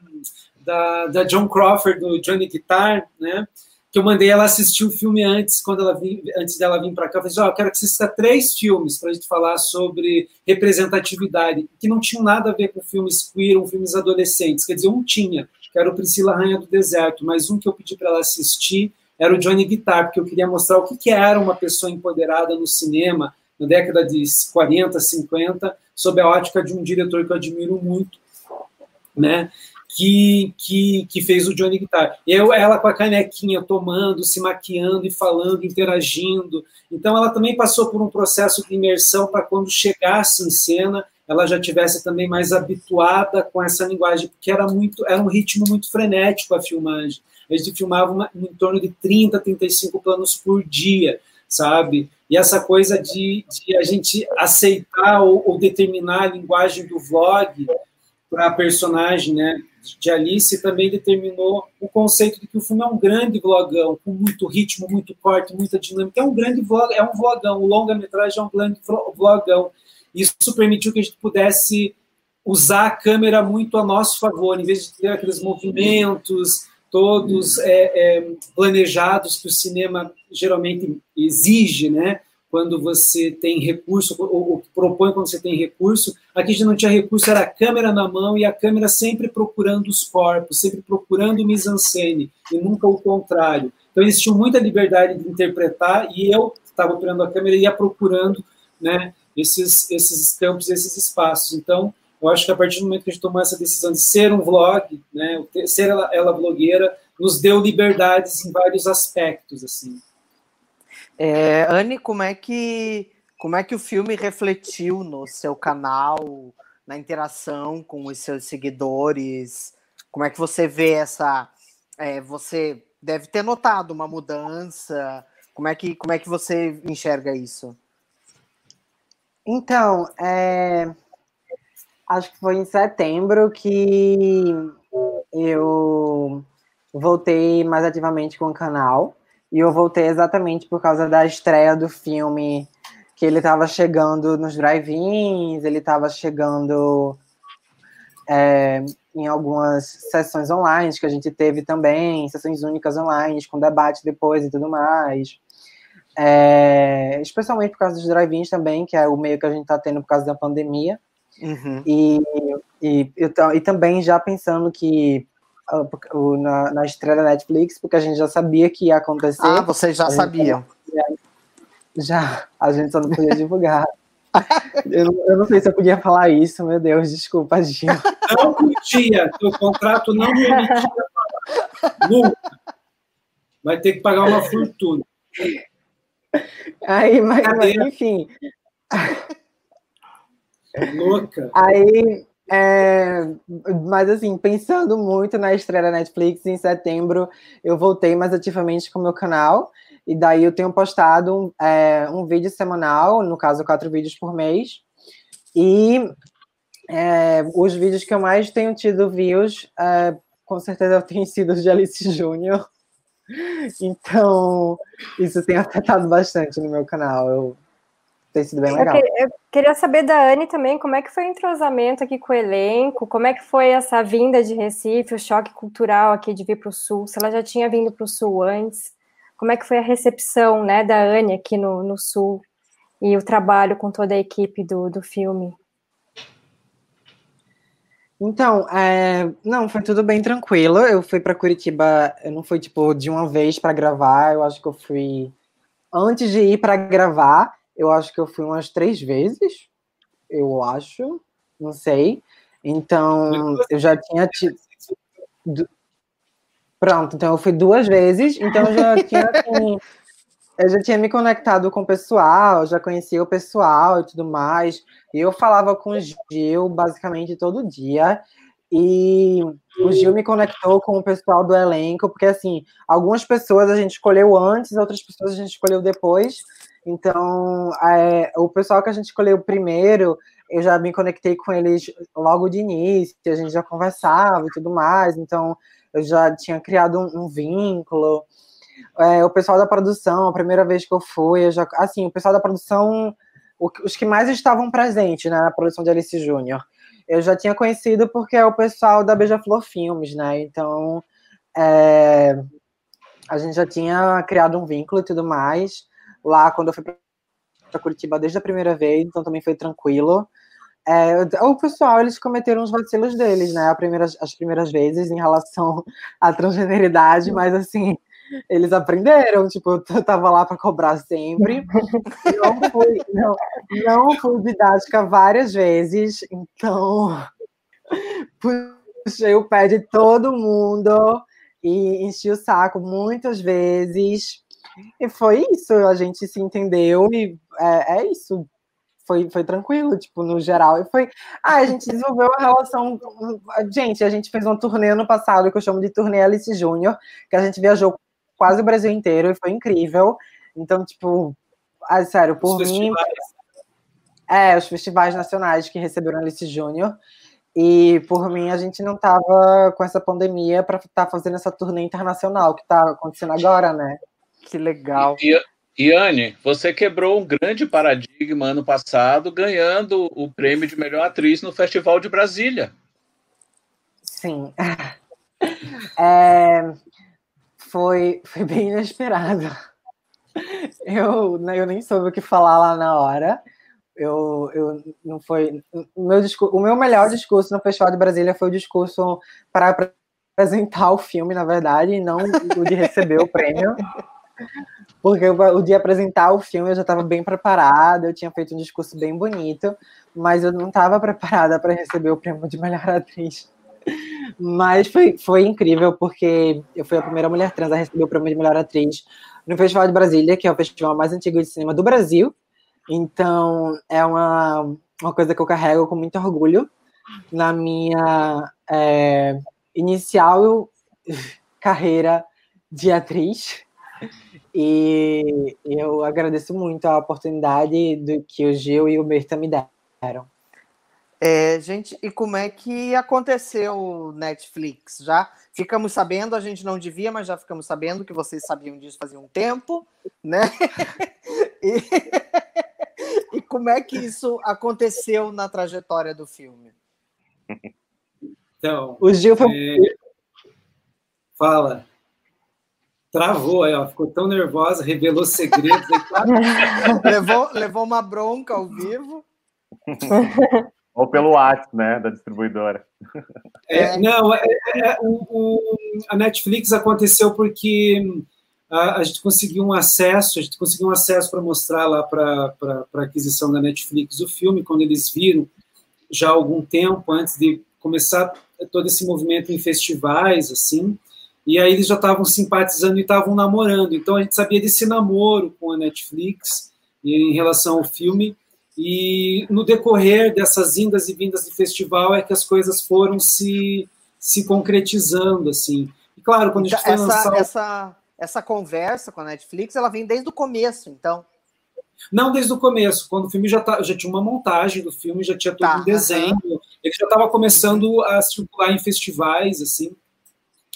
da, da John Crawford, do Johnny Guitar, né? Que eu mandei ela assistir o filme antes, quando ela vim, antes dela vir para cá. Eu falei, assim, oh, eu quero que você assista três filmes para a gente falar sobre representatividade, que não tinham nada a ver com filmes queer ou filmes adolescentes. Quer dizer, um tinha, que era o Priscila Rainha do Deserto, mas um que eu pedi para ela assistir era o Johnny Guitar, porque eu queria mostrar o que, que era uma pessoa empoderada no cinema na década de 40, 50, sob a ótica de um diretor que eu admiro muito, né? Que, que, que fez o Johnny Guitar. Eu, ela com a canequinha tomando, se maquiando e falando, interagindo. Então ela também passou por um processo de imersão para quando chegasse em cena, ela já tivesse também mais habituada com essa linguagem, porque era muito, era um ritmo muito frenético a filmagem. A gente filmava uma, em torno de 30, 35 planos por dia, sabe? E essa coisa de, de a gente aceitar ou, ou determinar a linguagem do vlog para a personagem, né? de Alice também determinou o conceito de que o filme é um grande vlogão, com muito ritmo, muito corte, muita dinâmica. É um grande vlog, é um vlogão, o longa-metragem é um grande vlogão. Isso permitiu que a gente pudesse usar a câmera muito a nosso favor, em vez de ter aqueles movimentos todos é, é, planejados que o cinema geralmente exige, né? Quando você tem recurso ou, ou propõe quando você tem recurso. Aqui a gente não tinha recurso, era a câmera na mão e a câmera sempre procurando os corpos, sempre procurando o mise-en-scène, e nunca o contrário. Então eles tinham muita liberdade de interpretar e eu estava operando a câmera e ia procurando né, esses, esses campos, esses espaços. Então, eu acho que a partir do momento que a gente tomou essa decisão de ser um vlog, né, ser ela, ela blogueira, nos deu liberdades em vários aspectos, assim. É, Anne, como é que como é que o filme refletiu no seu canal, na interação com os seus seguidores? Como é que você vê essa? É, você deve ter notado uma mudança. Como é que como é que você enxerga isso? Então, é, acho que foi em setembro que eu voltei mais ativamente com o canal. E eu voltei exatamente por causa da estreia do filme, que ele estava chegando nos drive-ins, ele estava chegando é, em algumas sessões online que a gente teve também, sessões únicas online, com debate depois e tudo mais. É, especialmente por causa dos drive-ins também, que é o meio que a gente está tendo por causa da pandemia. Uhum. E, e, e, e, também já pensando que na, na estreia da Netflix, porque a gente já sabia que ia acontecer. Ah, vocês já sabiam. Já, a gente só não podia divulgar. eu, não, eu, não sei se eu podia falar isso, meu Deus, desculpa, Gil. Não podia, o contrato não permitia Nunca. Vai ter que pagar uma fortuna. Aí, mas, mas enfim. Louca. Aí, é, mas assim, pensando muito na estreia da Netflix em setembro, eu voltei mais ativamente com o meu canal. E daí eu tenho postado é, um vídeo semanal, no caso, quatro vídeos por mês. E é, os vídeos que eu mais tenho tido views, é, com certeza têm sido de Alice Júnior. Então, isso tem afetado bastante no meu canal. Eu tem sido bem legal. Eu, que, eu, queria saber da Anne também como é que foi o entrosamento aqui com o elenco, como é que foi essa vinda de Recife, o choque cultural aqui de vir para o Sul, se ela já tinha vindo para o Sul antes, como é que foi a recepção né, da Anne aqui no, no Sul e o trabalho com toda a equipe do, do filme? Então, é, não, foi tudo bem tranquilo. Eu fui para Curitiba, eu não fui tipo de uma vez para gravar, eu acho que eu fui antes de ir para gravar, eu acho que eu fui umas três vezes, eu acho, não sei. Então, eu já tinha tido. Pronto, então eu fui duas vezes, então eu já tinha assim, eu já tinha me conectado com o pessoal, já conhecia o pessoal e tudo mais. E eu falava com o Gil basicamente todo dia. E o Gil me conectou com o pessoal do elenco, porque assim, algumas pessoas a gente escolheu antes, outras pessoas a gente escolheu depois. Então, é, o pessoal que a gente escolheu primeiro, eu já me conectei com eles logo de início, a gente já conversava e tudo mais, então eu já tinha criado um, um vínculo. É, o pessoal da produção, a primeira vez que eu fui, eu já, assim, o pessoal da produção, os que mais estavam presentes né, na produção de Alice Júnior, eu já tinha conhecido porque é o pessoal da Beija-Flor Filmes, né? Então, é, a gente já tinha criado um vínculo e tudo mais lá quando eu fui para Curitiba desde a primeira vez, então também foi tranquilo. É, o pessoal, eles cometeram os vacilos deles, né, primeira, as primeiras vezes em relação à transgeneridade, mas assim, eles aprenderam, tipo, eu tava lá para cobrar sempre. Não fui, não, não fui didática várias vezes, então puxei o pé de todo mundo e enchi o saco muitas vezes. E foi isso, a gente se entendeu e é, é isso. Foi, foi tranquilo, tipo, no geral. E foi. Ah, a gente desenvolveu uma relação. Gente, a gente fez uma turnê ano passado, que eu chamo de turnê Alice Júnior, que a gente viajou quase o Brasil inteiro e foi incrível. Então, tipo, ah, sério, por os mim. Festivais. É, os festivais nacionais que receberam Alice Júnior. E por mim, a gente não tava com essa pandemia para estar tá fazendo essa turnê internacional que está acontecendo agora, né? Que legal. E, Iane, você quebrou um grande paradigma ano passado, ganhando o prêmio de melhor atriz no Festival de Brasília. Sim. É, foi, foi bem inesperado. Eu, né, eu nem soube o que falar lá na hora, Eu, eu não foi. Meu, discurso, o meu melhor discurso no Festival de Brasília foi o discurso para apresentar o filme, na verdade, e não o de receber o prêmio. Porque o de apresentar o filme eu já estava bem preparada, eu tinha feito um discurso bem bonito, mas eu não estava preparada para receber o prêmio de melhor atriz. Mas foi, foi incrível, porque eu fui a primeira mulher trans a receber o prêmio de melhor atriz no Festival de Brasília, que é o festival mais antigo de cinema do Brasil. Então, é uma, uma coisa que eu carrego com muito orgulho na minha é, inicial carreira de atriz. E eu agradeço muito a oportunidade do que o Gil e o Berta me deram. É, gente, e como é que aconteceu o Netflix? Já ficamos sabendo, a gente não devia, mas já ficamos sabendo que vocês sabiam disso fazia um tempo, né? e, e como é que isso aconteceu na trajetória do filme? Então, o Gil foi... é... fala. Travou aí, ó. Ficou tão nervosa, revelou segredos. levou, levou uma bronca ao vivo. Ou pelo WhatsApp, né, da distribuidora. É, não, é, é, é, o, o, a Netflix aconteceu porque a, a, gente conseguiu um acesso, a gente conseguiu um acesso para mostrar lá para a aquisição da Netflix o filme, quando eles viram, já há algum tempo, antes de começar todo esse movimento em festivais, assim, e aí eles já estavam simpatizando e estavam namorando, então a gente sabia desse namoro com a Netflix em relação ao filme, e no decorrer dessas indas e vindas de festival é que as coisas foram se, se concretizando, assim. E claro, quando então, a gente foi essa, lançar... Essa, essa conversa com a Netflix, ela vem desde o começo, então? Não desde o começo, quando o filme já, tá, já tinha uma montagem do filme, já tinha todo tá, um desenho, uhum. ele já estava começando a circular em festivais, assim.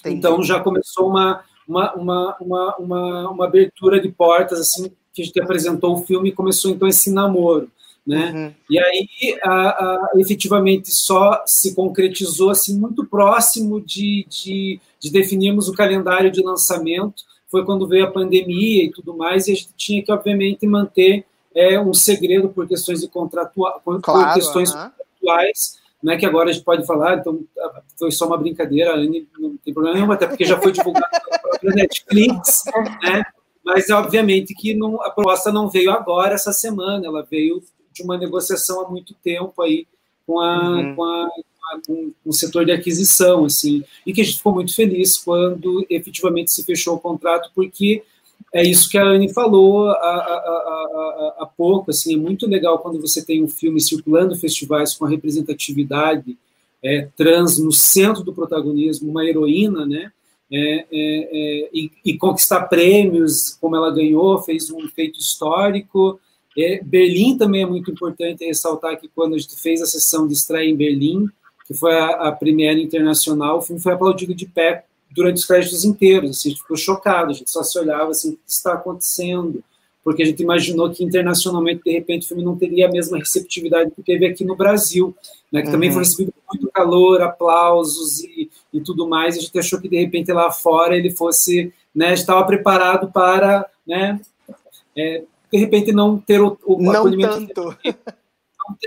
Entendi. Então já começou uma, uma, uma, uma, uma, uma abertura de portas, assim, que a gente apresentou o filme e começou então esse namoro né? Uhum. E aí, a, a, efetivamente, só se concretizou assim muito próximo de, de, de, definirmos o calendário de lançamento. Foi quando veio a pandemia e tudo mais, e a gente tinha que, obviamente, manter é, um segredo por questões de contratua por, claro, questões uhum. contratuais, né? Que agora a gente pode falar. Então, foi só uma brincadeira, não tem problema nenhum, até porque já foi divulgado pela Netflix, né? Mas, obviamente, que não, a proposta não veio agora, essa semana, ela veio de uma negociação há muito tempo aí com, a, uhum. com, a, o setor de aquisição, assim, e que a gente ficou muito feliz quando efetivamente se fechou o contrato, porque é isso que a Anne falou há, pouco, assim, é muito legal quando você tem um filme circulando festivais com a representatividade é, trans no centro do protagonismo, uma heroína, né, é, é, é, e, e, conquistar prêmios, como ela ganhou, fez um feito histórico, é, Berlim também é muito importante ressaltar que quando a gente fez a sessão de estreia em Berlim, que foi a, a premiere internacional, o filme foi aplaudido de pé durante os créditos inteiros, assim, a gente ficou chocado, a gente só se olhava assim, o que está acontecendo? Porque a gente imaginou que internacionalmente, de repente, o filme não teria a mesma receptividade que teve aqui no Brasil, né, que uhum. também foi recebido com muito calor, aplausos e, e tudo mais, a gente achou que, de repente, lá fora ele fosse, né, estava preparado para, né, é, de repente não ter o, o não. Tanto.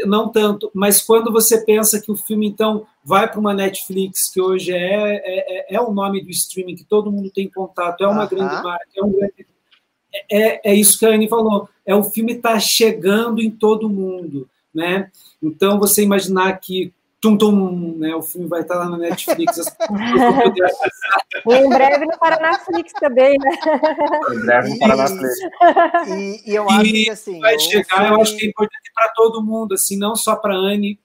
Não, tanto, mas quando você pensa que o filme então vai para uma Netflix, que hoje é, é, é o nome do streaming, que todo mundo tem contato, é uma uh -huh. grande marca, é um grande. É, é isso que a Anne falou. É o filme está chegando em todo mundo, né? Então você imaginar que tum, tum, né? O filme vai estar lá na Netflix. em breve no Paranaflix também, né? Em breve no Paranaflix. E, e, eu acho e que assim. Vai chegar, filme... eu acho que é importante para todo mundo, assim, não só para a Anne,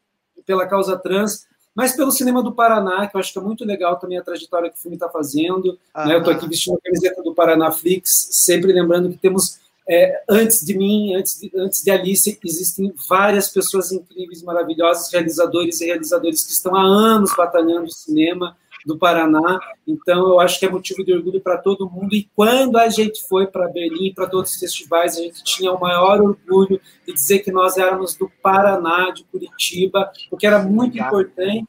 pela causa trans, mas pelo cinema do Paraná, que eu acho que é muito legal também a trajetória que o filme está fazendo. Né? Eu estou aqui vestindo a camiseta do Paranaflix, sempre lembrando que temos é, antes de mim, antes de, antes de Alice, existem várias pessoas incríveis, maravilhosas, realizadores e realizadores que estão há anos batalhando o cinema do Paraná. Então, eu acho que é motivo de orgulho para todo mundo. E quando a gente foi para Berlim, para todos os festivais, a gente tinha o maior orgulho de dizer que nós éramos do Paraná, de Curitiba, porque era muito importante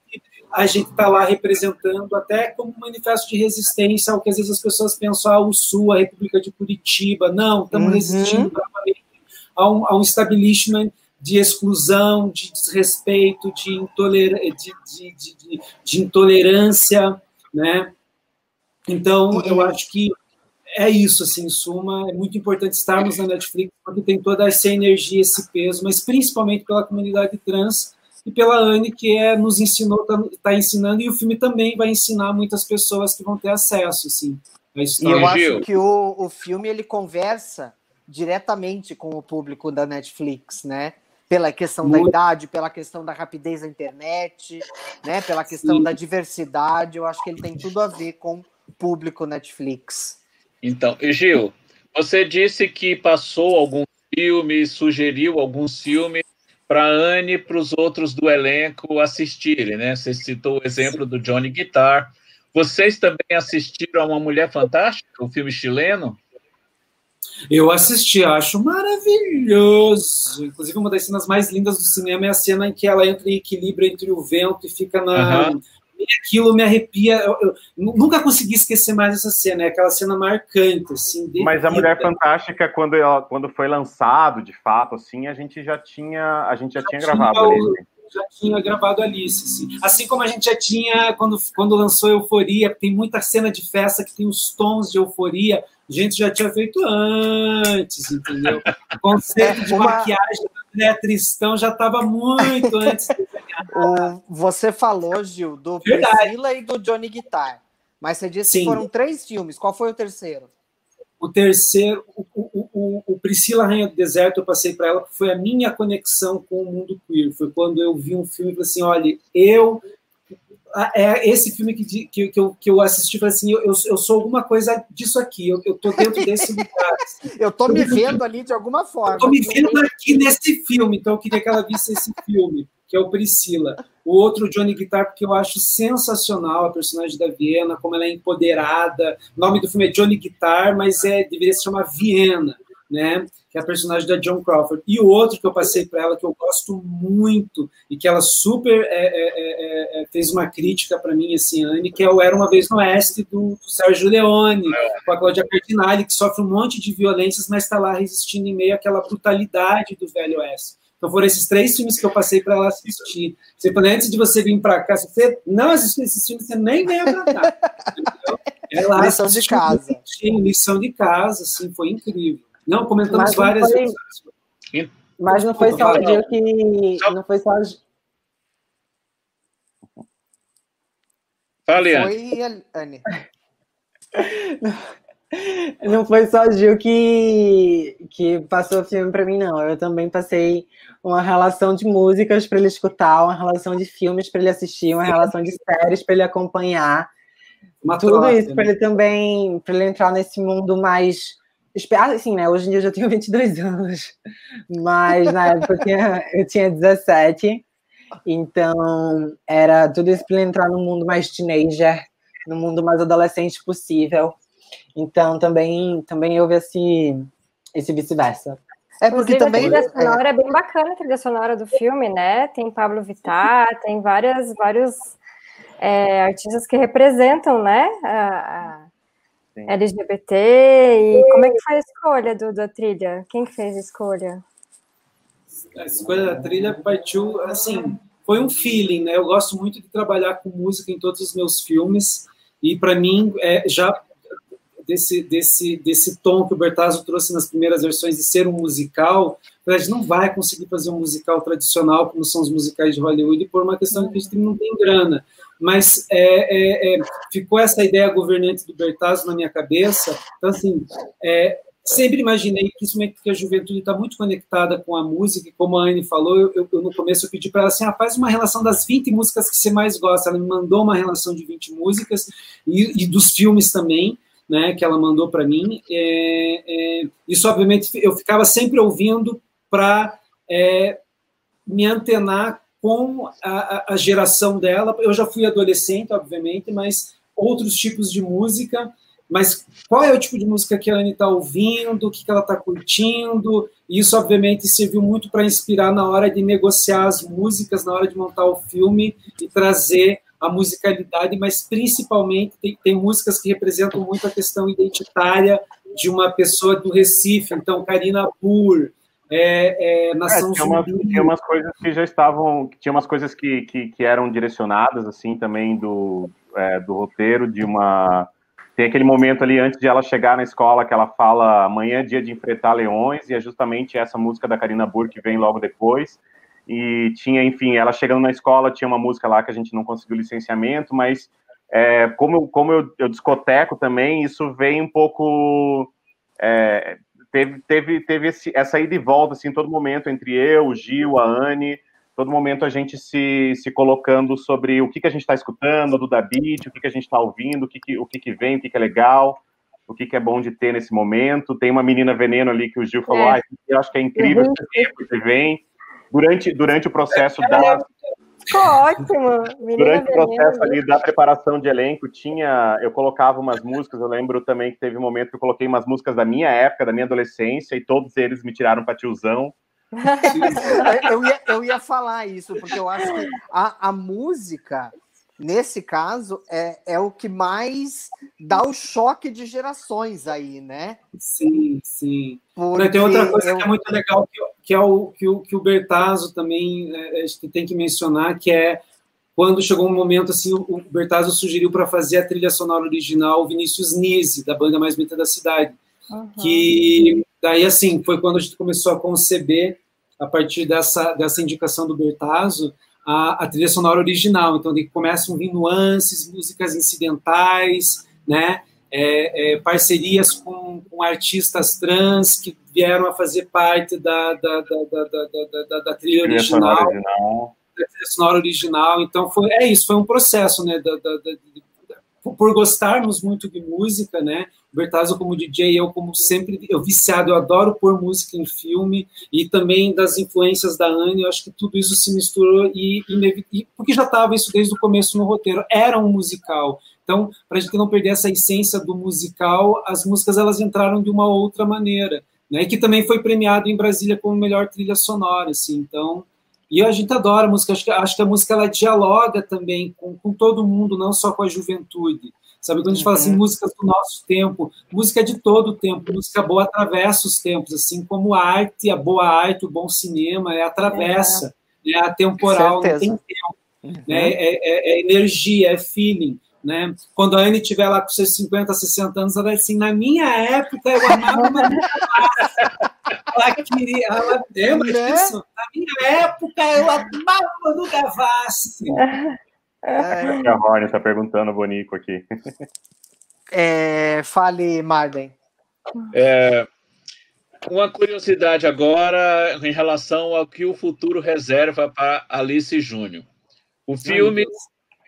a gente está lá representando até como um manifesto de resistência ao que às vezes as pessoas pensam, ah, o Sul, a República de Curitiba. Não, estamos uhum. resistindo a um, a um establishment de exclusão, de desrespeito, de, intoler de, de, de, intolerância, né? Então, eu acho que é isso, assim, em suma, é muito importante estarmos na Netflix, porque tem toda essa energia, esse peso, mas principalmente pela comunidade trans e pela Anne, que é, nos ensinou, está tá ensinando, e o filme também vai ensinar muitas pessoas que vão ter acesso, assim, à história. E eu acho que o, o filme, ele conversa diretamente com o público da Netflix, né? Pela questão muito. da idade, pela questão da rapidez da internet, né? Pela questão Sim. da diversidade, eu acho que ele tem tudo a ver com o público Netflix. Então, Gil, você disse que passou algum filme, sugeriu alguns filmes para Anne e para os outros do elenco assistirem, né? Você citou o exemplo do Johnny Guitar. Vocês também assistiram a Uma Mulher Fantástica, o filme chileno? Eu assisti, acho maravilhoso. Inclusive, uma das cenas mais lindas do cinema é a cena em que ela entra em equilíbrio entre o vento e fica na, uhum aquilo me arrepia. Eu, eu, nunca consegui esquecer mais essa cena, é aquela cena marcante, assim. Mas a Mulher Fantástica, quando, ela, quando foi lançado, de fato, assim, a gente já tinha, a gente já, já tinha, tinha gravado o, ali. Já tinha gravado Alice, assim. Assim como a gente já tinha, quando, quando lançou Euforia, tem muita cena de festa que tem os tons de euforia, a gente já tinha feito antes, entendeu? O conceito de Uma... maquiagem né, Tristão já estava muito antes. o, você falou, Gil, do Verdade. Priscila e do Johnny Guitar. Mas você disse Sim. que foram três filmes. Qual foi o terceiro? O terceiro, o, o, o, o Priscila Rainha do Deserto, eu passei para ela, foi a minha conexão com o mundo queer. Foi quando eu vi um filme e falei assim: olha, eu é esse filme que, que, que, eu, que eu assisti, falei assim, eu, eu sou alguma coisa disso aqui, eu, eu tô dentro desse lugar. Eu tô me vendo ali de alguma forma. Eu tô me vendo aqui nesse filme, então eu queria que ela visse esse filme, que é o Priscila. O outro, Johnny Guitar, porque eu acho sensacional a personagem da Viena, como ela é empoderada. O nome do filme é Johnny Guitar, mas é, deveria se chamar Viena né? Que é a personagem da John Crawford. E o outro que eu passei para ela, que eu gosto muito, e que ela super é, é, é, é fez uma crítica para mim, assim, Anne, que é o Era Uma Vez no Oeste, do, do Sérgio Leone, com a Cláudia Cardinale, que sofre um monte de violências, mas está lá resistindo em meio àquela brutalidade do Velho Oeste. Então foram esses três filmes que eu passei para ela assistir. Você, antes de você vir para cá, se você não assistir esses filmes, você nem venha para cá. Ela lição de casa. Lição de casa, assim, foi incrível. Não, comentamos mas várias foi... vezes. Mas não foi só o dia que. Não foi só. Fale, Foi, Anne. Não foi só o Gil que, que passou o filme para mim, não. Eu também passei uma relação de músicas para ele escutar, uma relação de filmes para ele assistir, uma relação de séries para ele acompanhar. Uma Tudo troca, isso para né? ele também, para ele entrar nesse mundo mais assim, né? Hoje em dia eu já tenho 22 anos, mas na época eu tinha, eu tinha 17, então era tudo isso para entrar no mundo mais teenager, no mundo mais adolescente possível. Então também, também houve esse, esse vice-versa. É porque Inclusive, também. A trilha sonora é... é bem bacana a trilha sonora do filme, né? Tem Pablo Vittar, tem várias, vários é, artistas que representam, né? A, Sim. LGBT, e como é que foi a escolha do, da trilha? Quem que fez a escolha? A escolha da trilha partiu, assim, foi um feeling, né? Eu gosto muito de trabalhar com música em todos os meus filmes, e para mim, é, já desse, desse, desse tom que o Bertazzo trouxe nas primeiras versões de ser um musical, a gente não vai conseguir fazer um musical tradicional, como são os musicais de Hollywood, por uma questão que a gente não tem grana mas é, é, é, ficou essa ideia governante do Bertazzo na minha cabeça. Então, assim, é, sempre imaginei, principalmente porque a juventude está muito conectada com a música, e como a Anne falou, eu, eu no começo eu pedi para ela assim, ah, faz uma relação das 20 músicas que você mais gosta. Ela me mandou uma relação de 20 músicas, e, e dos filmes também, né, que ela mandou para mim. É, é, isso, obviamente, eu ficava sempre ouvindo para é, me antenar com a, a, geração dela. Eu já fui adolescente, obviamente, mas outros tipos de música. Mas qual é o tipo de música que a Anne está ouvindo, o que, que ela está curtindo? E isso, obviamente, serviu muito para inspirar na hora de negociar as músicas, na hora de montar o filme e trazer a musicalidade, mas principalmente tem, tem músicas que representam muito a questão identitária de uma pessoa do Recife. Então, Karina Burr, é, é, Nação é, tinha, umas, tinha umas coisas que já estavam, tinha umas coisas que, que, que eram direcionadas assim também do, é, do roteiro de uma tem aquele momento ali antes de ela chegar na escola que ela fala amanhã é dia de enfrentar leões e é justamente essa música da Karina Burr que vem logo depois. E tinha enfim ela chegando na escola tinha uma música lá que a gente não conseguiu licenciamento mas é, como como eu, eu discoteco também isso vem um pouco é, teve, teve, teve esse, essa ida e volta, assim, todo momento, entre eu, o Gil, a Anne, todo momento a gente se, se colocando sobre o que, que a gente está escutando do Da Beat, o que, que a gente está ouvindo, o que, que, o que, que vem, o que, que é legal, o que, que é bom de ter nesse momento. Tem uma menina veneno ali que o Gil falou, é. ah, eu acho que é incrível uhum. esse tempo que vem. Durante, durante o processo da, Ficou ótimo. Menina Durante o processo ali da preparação de elenco, tinha, eu colocava umas músicas, eu lembro também que teve um momento que eu coloquei umas músicas da minha época, da minha adolescência, e todos eles me tiraram para tiozão. Eu, ia, eu ia falar isso, porque eu acho que a, a música nesse caso, é, é o que mais dá o choque de gerações aí, né? Sim, sim. Porque tem outra coisa eu... que é muito legal, que, que é o que o, que o Bertazzo também é, a gente tem que mencionar, que é quando chegou um momento assim, o Bertazzo sugeriu para fazer a trilha sonora original o Vinícius Nise, da banda mais bonita da cidade. Uhum. Que daí assim, foi quando a gente começou a conceber a partir dessa, dessa indicação do Bertazzo, a, a trilha sonora original. Então, começam a vir nuances, músicas incidentais, né? É, é, parcerias com, com, artistas trans que vieram a fazer parte da, da, da, da, trilha original, original. Da trilha sonora original. Então, foi, é isso, foi um processo, né? por gostarmos muito de música, né? Bertazzo como DJ, eu como sempre, eu viciado, eu adoro pôr música em filme e também das influências da Anne, eu acho que tudo isso se misturou e, e porque já estava isso desde o começo no roteiro, era um musical. Então, para a gente não perder essa essência do musical, as músicas elas entraram de uma outra maneira, né? Que também foi premiado em Brasília como melhor trilha sonora, assim. Então, e a gente adora música, acho que, acho que a música ela dialoga também com, com todo mundo, não só com a juventude. Sabe, quando a gente fala assim, uhum. músicas do nosso tempo, música de todo o tempo, música boa atravessa os tempos, assim como a arte, a boa arte, o bom cinema, é atravessa, é, é atemporal, não tem tempo. Uhum. Né? É, é, é, energia, é feeling. Né? Quando a Anne estiver lá com seus 50, 60 anos, ela vai assim, na minha época eu amava uma ela queria, ela lembra né? disso? Na minha época eu amava no Gavassi. É. A Horne está perguntando, Bonico, aqui. É, fale, Marden. É, uma curiosidade agora em relação ao que o futuro reserva para Alice Júnior. O filme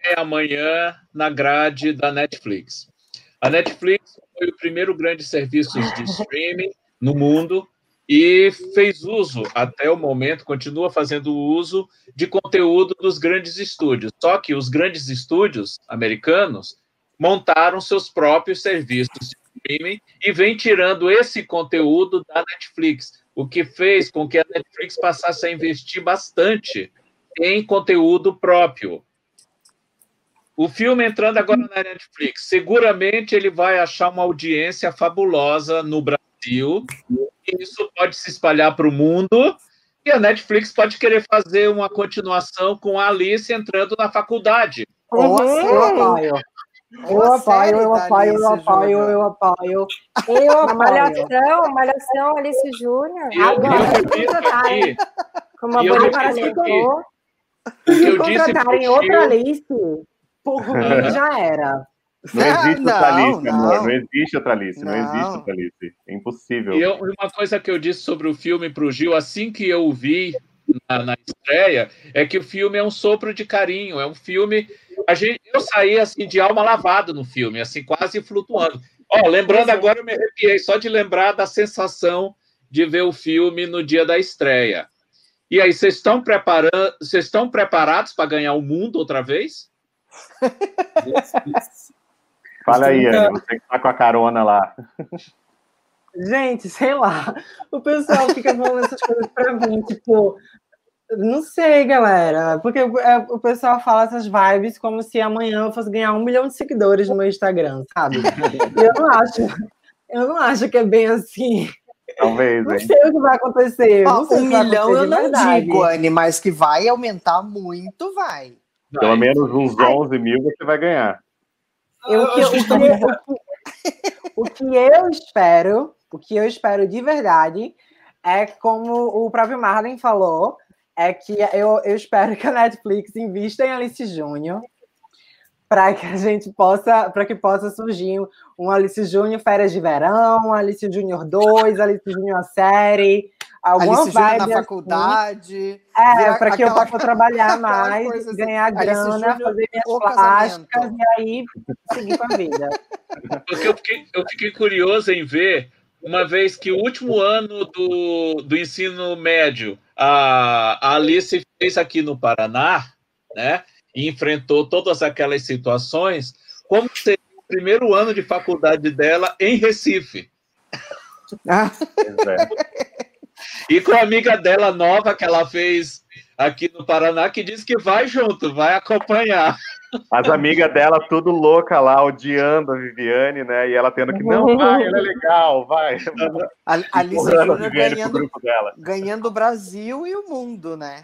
é amanhã na grade da Netflix. A Netflix foi o primeiro grande serviço de streaming no mundo e fez uso, até o momento, continua fazendo uso de conteúdo dos grandes estúdios. Só que os grandes estúdios americanos montaram seus próprios serviços de streaming e vem tirando esse conteúdo da Netflix, o que fez com que a Netflix passasse a investir bastante em conteúdo próprio. O filme entrando agora na Netflix, seguramente ele vai achar uma audiência fabulosa no Brasil isso pode se espalhar para o mundo e a Netflix pode querer fazer uma continuação com a Alice entrando na faculdade. Uhum. Eu apoio. Eu apoio, eu apoio, eu apoio, eu apoio. Eu apoio. Malhação, Malhação, Alice Júnior. Agora, como a Bárbara lembrou. Se contratarem outra Alice, já era. Não existe não, outra Alice, não. amor. Não existe outra Alice. Não, não existe outra Alice. É impossível. E eu, uma coisa que eu disse sobre o filme para o Gil, assim que eu vi na, na, estreia, é que o filme é um sopro de carinho. É um filme. A gente, eu saí assim de alma lavada no filme, assim, quase flutuando. Ó, lembrando agora, eu me arrepiei só de lembrar da sensação de ver o filme no dia da estreia. E aí, vocês estão preparando, vocês estão preparados para ganhar o mundo outra vez? Fala aí, Ana, você que tá com a carona lá. Gente, sei lá. O pessoal fica falando essas coisas pra mim, tipo, não sei, galera. Porque é, o pessoal fala essas vibes como se amanhã eu fosse ganhar um milhão de seguidores no meu Instagram, sabe? E eu não acho, eu não acho que é bem assim. Talvez, Não hein? sei o que vai acontecer. Ó, não sei o um vai milhão acontecer eu não verdade. digo, Anne, mas que vai aumentar muito, vai. Pelo menos uns 11 mil você vai ganhar. Eu, o, que, Acho que o, que, o, que, o que eu espero, o que eu espero de verdade, é como o próprio Marlon falou, é que eu, eu espero que a Netflix invista em Alice Júnior para que a gente possa, para que possa surgir um Alice Júnior Férias de Verão, Alice Júnior 2, Alice Júnior série, alguma Alice vibe na assim. faculdade. É, virar para que eu possa trabalhar mais, assim, ganhar grana, Júnior, fazer minhas plásticas casamento. e aí seguir com a vida. Porque eu fiquei, eu fiquei curioso em ver, uma vez que o último ano do, do ensino médio, a, a Alice fez aqui no Paraná, né? E enfrentou todas aquelas situações, como seria o primeiro ano de faculdade dela em Recife. É. E com a amiga dela nova que ela fez aqui no Paraná, que disse que vai junto, vai acompanhar. As amigas dela tudo louca lá, odiando a Viviane, né? E ela tendo que, não, vai, ela é legal, vai. A- a Júnior Viviane pro ganhando, grupo dela. ganhando o Brasil e o mundo, né?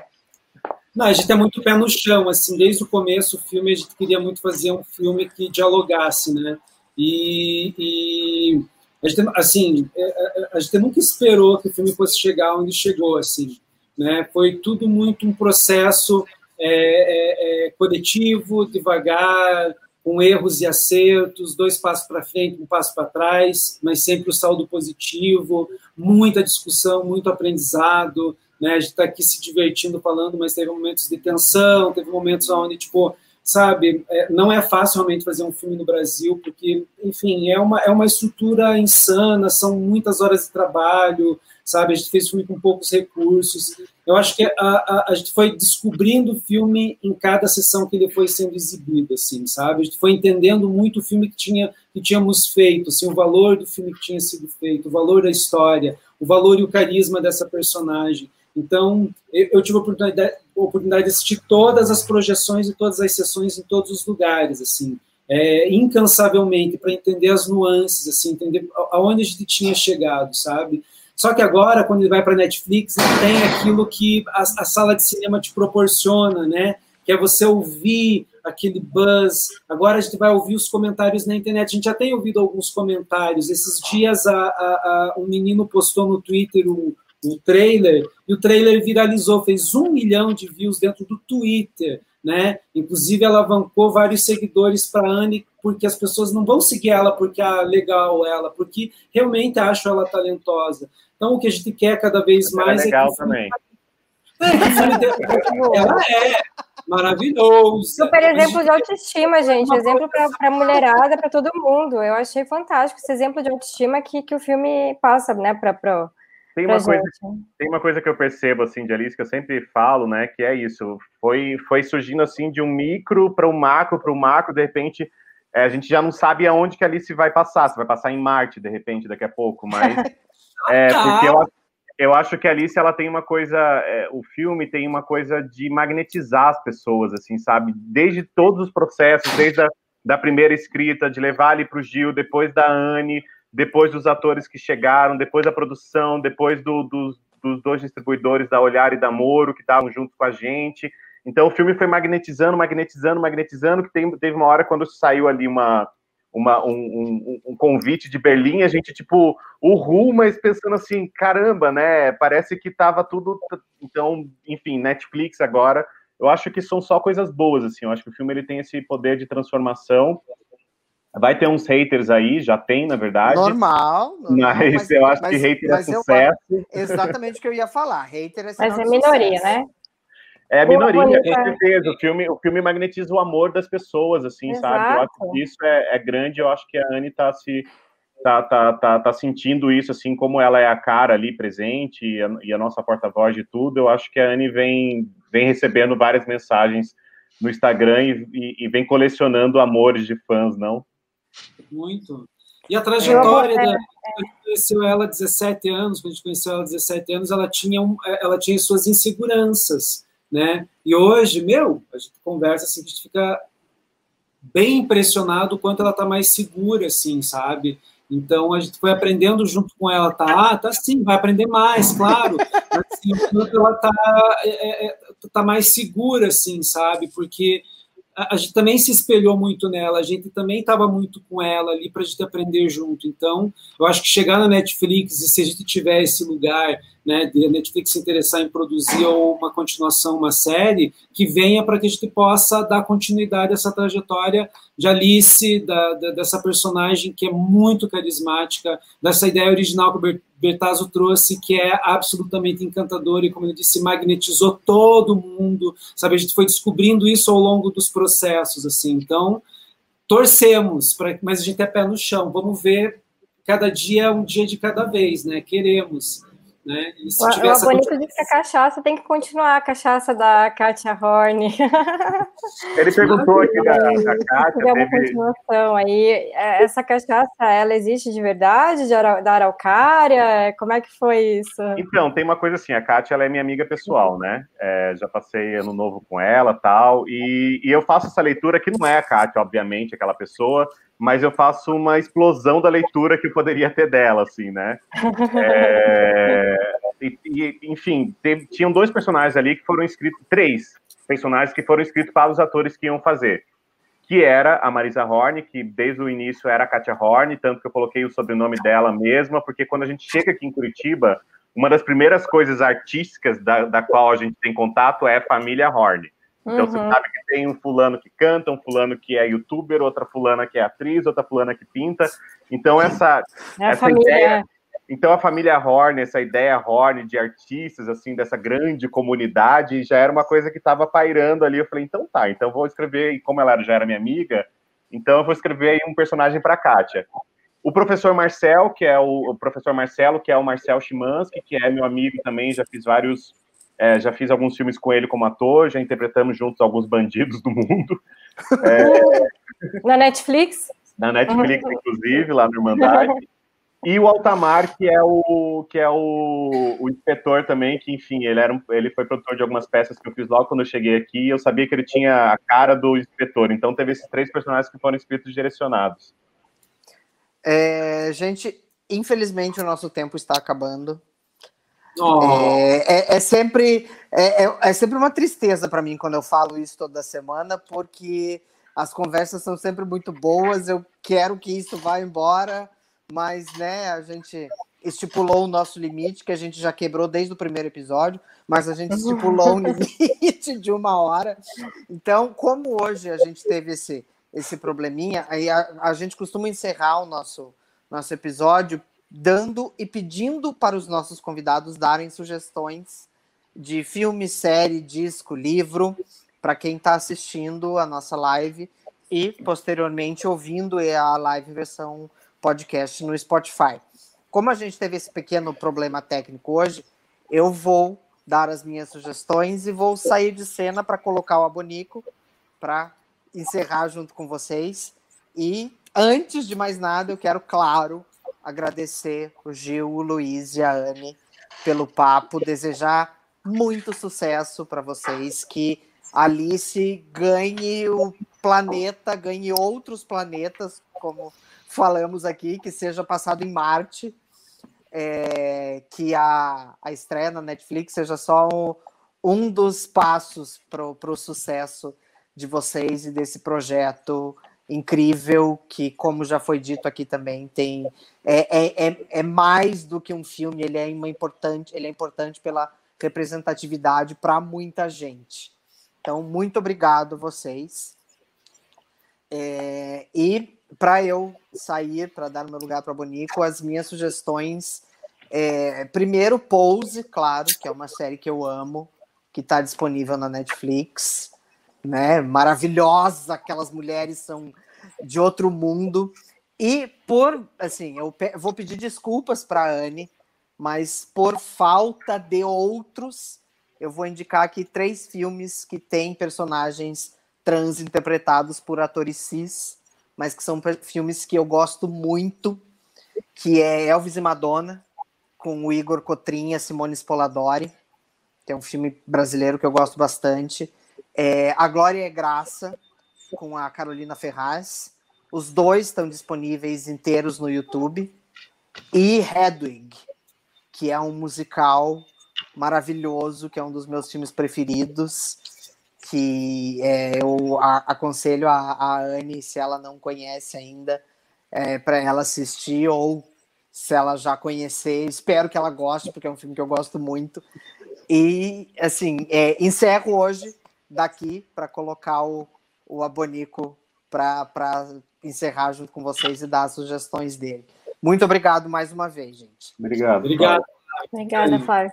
Não, a gente tem muito pé no chão, assim, desde o começo o filme a gente queria muito fazer um filme que dialogasse, né? E, e a gente, assim, é, é, a gente nunca esperou que o filme fosse chegar onde chegou, assim, né? Foi tudo muito um processo é, é, é, coletivo, devagar, com erros e acertos, dois passos para frente, um passo para trás, mas sempre o saldo positivo, muita discussão, muito aprendizado, né? A gente está aqui se divertindo falando, mas teve momentos de tensão, teve momentos onde, tipo, sabe, é, não é fácil realmente fazer um filme no Brasil, porque, enfim, é uma, é uma estrutura insana, são muitas horas de trabalho, sabe, a gente fez filme com poucos recursos. Eu acho que a, a, a gente foi descobrindo o filme em cada sessão que ele foi sendo exibido, assim, sabe? A gente foi entendendo muito o filme que, tinha, que tínhamos feito, assim, o valor do filme que tinha sido feito, o valor da história, o valor e o carisma dessa personagem. Então, eu, eu tive a oportunidade, oportunidade de assistir todas as projeções e todas as sessões em todos os lugares, assim, é, incansavelmente, para entender as nuances, assim, entender aonde a gente tinha chegado, sabe? Só que agora, quando ele vai para Netflix, ele tem aquilo que a, a, sala de cinema te proporciona, né? Que é você ouvir aquele buzz. Agora a gente vai ouvir os comentários na internet. A gente já tem ouvido alguns comentários. Esses dias a, a, um menino postou no Twitter o, o trailer, e o trailer viralizou, fez um milhão de views dentro do Twitter, né? Inclusive alavancou vários seguidores para a Anne, porque as pessoas não vão seguir ela porque é legal ela, porque realmente acham ela talentosa. Então o que a gente quer cada vez Ela mais é legal é que também. É, ela é maravilhosa. Super exemplo de autoestima, gente. Exemplo para a mulherada, para todo mundo. Eu achei fantástico esse exemplo de autoestima que, que o filme passa, né, para Tem uma, coisa, tem uma coisa que eu percebo, assim, de Alice, que eu sempre falo, né, que é isso, foi, foi surgindo, assim, de um micro para o macro, para o macro, de repente, é, a gente já não sabe aonde que a Alice vai passar, se vai passar em Marte, de repente, daqui a pouco, mas, é, porque eu, eu acho que a Alice, ela tem uma coisa, é, o filme tem uma coisa de magnetizar as pessoas, assim, sabe, desde todos os processos, desde a da primeira escrita, de levar ali para o Gil, depois da Anne, depois dos atores que chegaram, depois da produção, depois do, dos, dos, dois distribuidores da Olhar e da Moro, que estavam junto com a gente. Então o filme foi magnetizando, magnetizando, magnetizando, que tem, teve uma hora quando saiu ali uma, uma, um, um, um, convite de Berlim, a gente, tipo, uhul, mas pensando assim, caramba, né, parece que tava tudo... Então, enfim, Netflix agora, eu acho que são só coisas boas, assim, eu acho que o filme ele tem esse poder de transformação, Vai ter uns haters aí, já tem, na verdade. Normal. normal mas, mas, eu acho mas, que hater é sucesso. Eu, exatamente o que eu ia falar. Hater é Mas é minoria, sucesso. né? É a minoria, com certeza. O filme, o filme magnetiza o amor das pessoas, assim, Exato. sabe? Eu acho que isso é, é, grande, eu acho que a Anne tá se. Tá, tá, tá, tá sentindo isso, assim, como ela é a cara ali presente e a, e a nossa porta-voz de tudo, eu acho que a Anne vem, vem recebendo várias mensagens no Instagram e, e, e vem colecionando amores de fãs, não? Muito. E a trajetória, da, quando a gente conheceu ela 17 anos, quando a gente conheceu ela 17 anos, ela tinha, um, ela tinha suas inseguranças, né? E hoje, meu, a gente conversa assim, a gente fica bem impressionado o quanto ela está mais segura, assim, sabe? Então a gente foi aprendendo junto com ela, tá? Ah, tá sim, vai aprender mais, claro. Assim, ela tá, é, é, tá mais segura, assim, sabe? Porque a, gente também se espelhou muito nela, a gente também estava muito com ela ali para a gente aprender junto. Então, eu acho que chegar na Netflix e se a gente tiver esse lugar né, de a Netflix se interessar em produzir uma continuação, uma série, que venha para que a gente possa dar continuidade a essa trajetória de Alice, da, da, dessa personagem que é muito carismática, dessa ideia original que o Bertazzo trouxe, que é absolutamente encantadora e, como eu disse, magnetizou todo mundo, sabe? A gente foi descobrindo isso ao longo dos processos, assim. Então, torcemos, pra, mas a gente é pé no chão, vamos ver cada dia um dia de cada vez, né? Queremos. Né? E se o, o bonito disse que a cachaça tem que continuar a cachaça da Katia Horn. Ele perguntou aqui da, da Katia. uma continuação aí. É, essa cachaça, ela existe de verdade, de Ara, da Araucária? Como é que foi isso? Então, tem uma coisa assim, a Katia ela é minha amiga pessoal, né? É, já passei ano novo com ela tal, e, e eu faço essa leitura que não é a Katia, obviamente, aquela pessoa, mas eu faço uma explosão da leitura que eu poderia ter dela, assim, né? É, e, e, enfim, teve, tinham dois personagens ali que foram escritos, três personagens que foram escritos para os atores que iam fazer, que era a Marisa Horn, que desde o início era a Katia Horn, tanto que eu coloquei o sobrenome dela mesma, porque quando a gente chega aqui em Curitiba, uma das primeiras coisas artísticas da, da qual a gente tem contato é a família Horn. Então uhum. você sabe que tem um fulano que canta, um fulano que é youtuber, outra fulana que é atriz, outra fulana que pinta. Então essa, é essa ideia. Então a família Horn, essa ideia Horn de artistas, assim, dessa grande comunidade, já era uma coisa que estava pairando ali. Eu falei, então tá, então vou escrever, e como ela já era minha amiga, então eu vou escrever aí um personagem para Kátia. O professor Marcel, que é o, o, professor Marcelo, que é o Marcel Chimansky, que é meu amigo também, já fiz vários é, já fiz alguns filmes com ele como ator, já interpretamos juntos alguns bandidos do mundo. É, na Netflix? Na Netflix, inclusive, lá no Irmandade. E o Altamar, que é o que é o, o inspetor também, que enfim, ele era um, ele foi produtor de algumas peças que eu fiz logo quando eu cheguei aqui, e eu sabia que ele tinha a cara do inspetor. Então teve esses três personagens que foram escritos e direcionados. É, gente, infelizmente o nosso tempo está acabando. Oh. É, é, é, sempre, é, é, é sempre uma tristeza para mim quando eu falo isso toda semana, porque as conversas são sempre muito boas. Eu quero que isso vá embora, mas né, a gente estipulou o nosso limite, que a gente já quebrou desde o primeiro episódio, mas a gente estipulou um limite de uma hora. Então, como hoje a gente teve esse, esse probleminha, aí a, a gente costuma encerrar o nosso, nosso episódio dando e pedindo para os nossos convidados darem sugestões de filme, série, disco, livro, para quem está assistindo a nossa live e posteriormente ouvindo a live versão podcast no Spotify. Como a gente teve esse pequeno problema técnico hoje, eu vou dar as minhas sugestões e vou sair de cena para colocar o Abonico para encerrar junto com vocês. E antes de mais nada, eu quero, claro, agradecer o Gil, o Luiz e a Anne pelo papo, desejar muito sucesso para vocês, que Alice ganhe o planeta, ganhe outros planetas, como falamos aqui, que seja passado em Marte, é, que a, a estreia na Netflix seja só um, um dos passos para o sucesso de vocês e desse projeto incrível que, como já foi dito aqui também, tem é, é, é, é mais do que um filme, ele é uma importante, ele é importante pela representatividade para muita gente. Então, muito obrigado vocês. É, e para eu sair, para dar meu lugar para Bonico, as minhas sugestões. É, primeiro, Pose, claro, que é uma série que eu amo, que está disponível na Netflix né? Aquelas mulheres são de outro mundo. E por, assim, eu vou pedir desculpas para Anne, mas por falta de outros, eu vou indicar aqui três filmes que têm personagens trans interpretados por atores cis, mas que são filmes que eu gosto muito, que é Elvis e Madonna, com o Igor Cotrinha, Simone Spoladori, que é um filme brasileiro que eu gosto bastante. É, a Glória é Graça, com a Carolina Ferraz, Os dois estão disponíveis inteiros no YouTube. E Hedwig, que é um musical maravilhoso, que é um dos meus filmes preferidos, que é, eu a, aconselho a, a Anne, se ela não conhece ainda, é, para ela assistir, ou se ela já conhecer, espero que ela goste, porque é um filme que eu gosto muito. E, assim, é, encerro hoje daqui para colocar o, o Abonico para encerrar junto com vocês e dar as sugestões dele. Muito obrigado mais uma vez, gente. Obrigado. Obrigado. Obrigada, Flávio.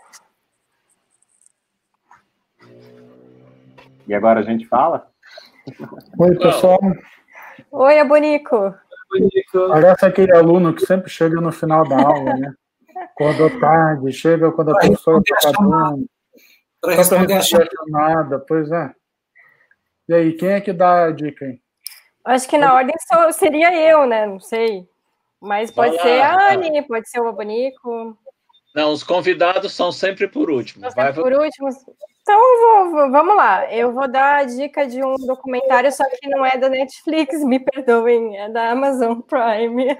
E agora a gente fala? Oi, pessoal. Oi, Abonico. Parece aquele aluno que sempre chega no final da aula, né? Acordou tarde, chega quando a professora está dando. Para responder a chamada, pois é. E aí, quem é que dá a dica aí? Acho que na ordem só seria eu, né? Não sei. Mas pode Vai ser lá. a Anne, pode ser o Abonico. Não, os convidados são sempre por último. Vai, por último. Então, vou- vou- vamos lá. Eu vou dar a dica de um documentário, só que não é da Netflix, me perdoem, é da Amazon Prime.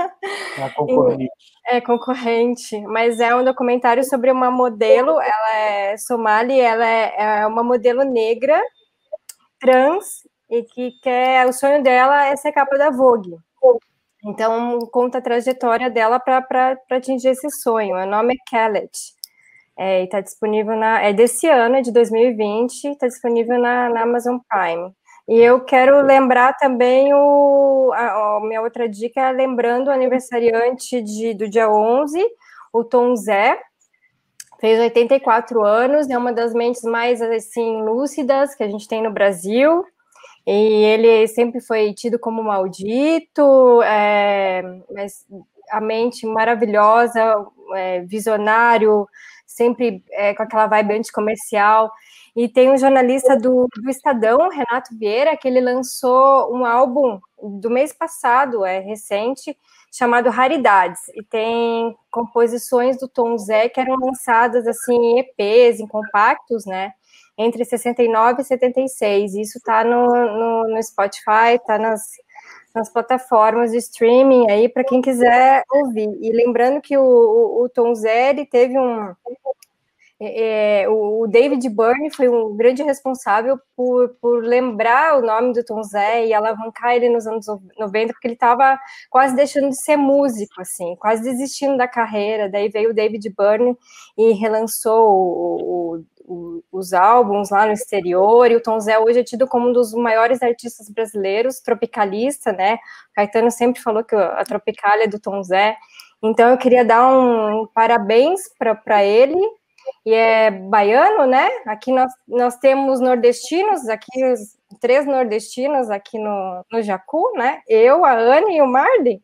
A concorrente. É concorrente, mas é um documentário sobre uma modelo. Ela é somali, ela é, é uma modelo negra, trans, e que quer. O sonho dela é ser capa da Vogue. Então, conta a trajetória dela para atingir esse sonho. O nome é Kellet. É, e está disponível na. É desse ano, é de 2020, está disponível na, na Amazon Prime. E eu quero lembrar também o, a, a minha outra dica, é lembrando o aniversariante de, do dia 11, o Tom Zé, fez 84 anos, é uma das mentes mais assim lúcidas que a gente tem no Brasil. E ele sempre foi tido como maldito, é, mas a mente maravilhosa, é, visionário, sempre é, com aquela vibe anticomercial. E tem um jornalista do, do Estadão, Renato Vieira, que ele lançou um álbum do mês passado, é recente, chamado Raridades. E tem composições do Tom Zé que eram lançadas assim em EPs, em compactos, né? Entre 69 e 76. Isso tá no, no, no Spotify, tá nas, nas plataformas de streaming aí para quem quiser ouvir. E lembrando que o, o, o Tom ele teve um é, o David Byrne foi um grande responsável por, por lembrar o nome do Tom Zé e alavancar ele nos anos 90, porque ele estava quase deixando de ser músico, assim, quase desistindo da carreira. Daí veio o David Byrne e relançou o, o, os álbuns lá no exterior. E o Tom Zé hoje é tido como um dos maiores artistas brasileiros, tropicalista, né? Caetano sempre falou que a Tropicália é do Tom Zé. Então eu queria dar um parabéns para ele e é baiano, né? Aqui nós, nós temos nordestinos, aqui os três nordestinos aqui no, no Jacu, né? Eu, a Anne e o Marden.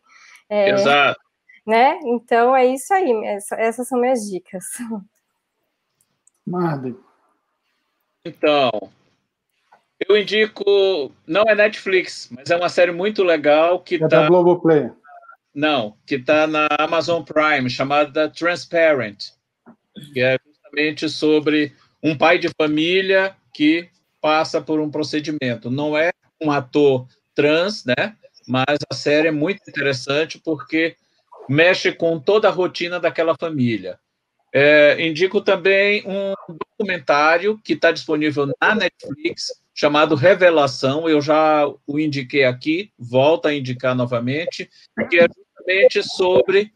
É, Exato. Né? Então é isso aí, essa, essas são minhas dicas. Marden. Então, eu indico, não é Netflix, mas é uma série muito legal que É da tá, Globoplay. não, que tá na Amazon Prime, chamada Transparent, que é justamente sobre um pai de família que passa por um procedimento. Não é um ator trans, né? Mas a série é muito interessante porque mexe com toda a rotina daquela família. É, indico também um documentário que está disponível na Netflix, chamado Revelação. Eu já o indiquei aqui, volto a indicar novamente, que é justamente sobre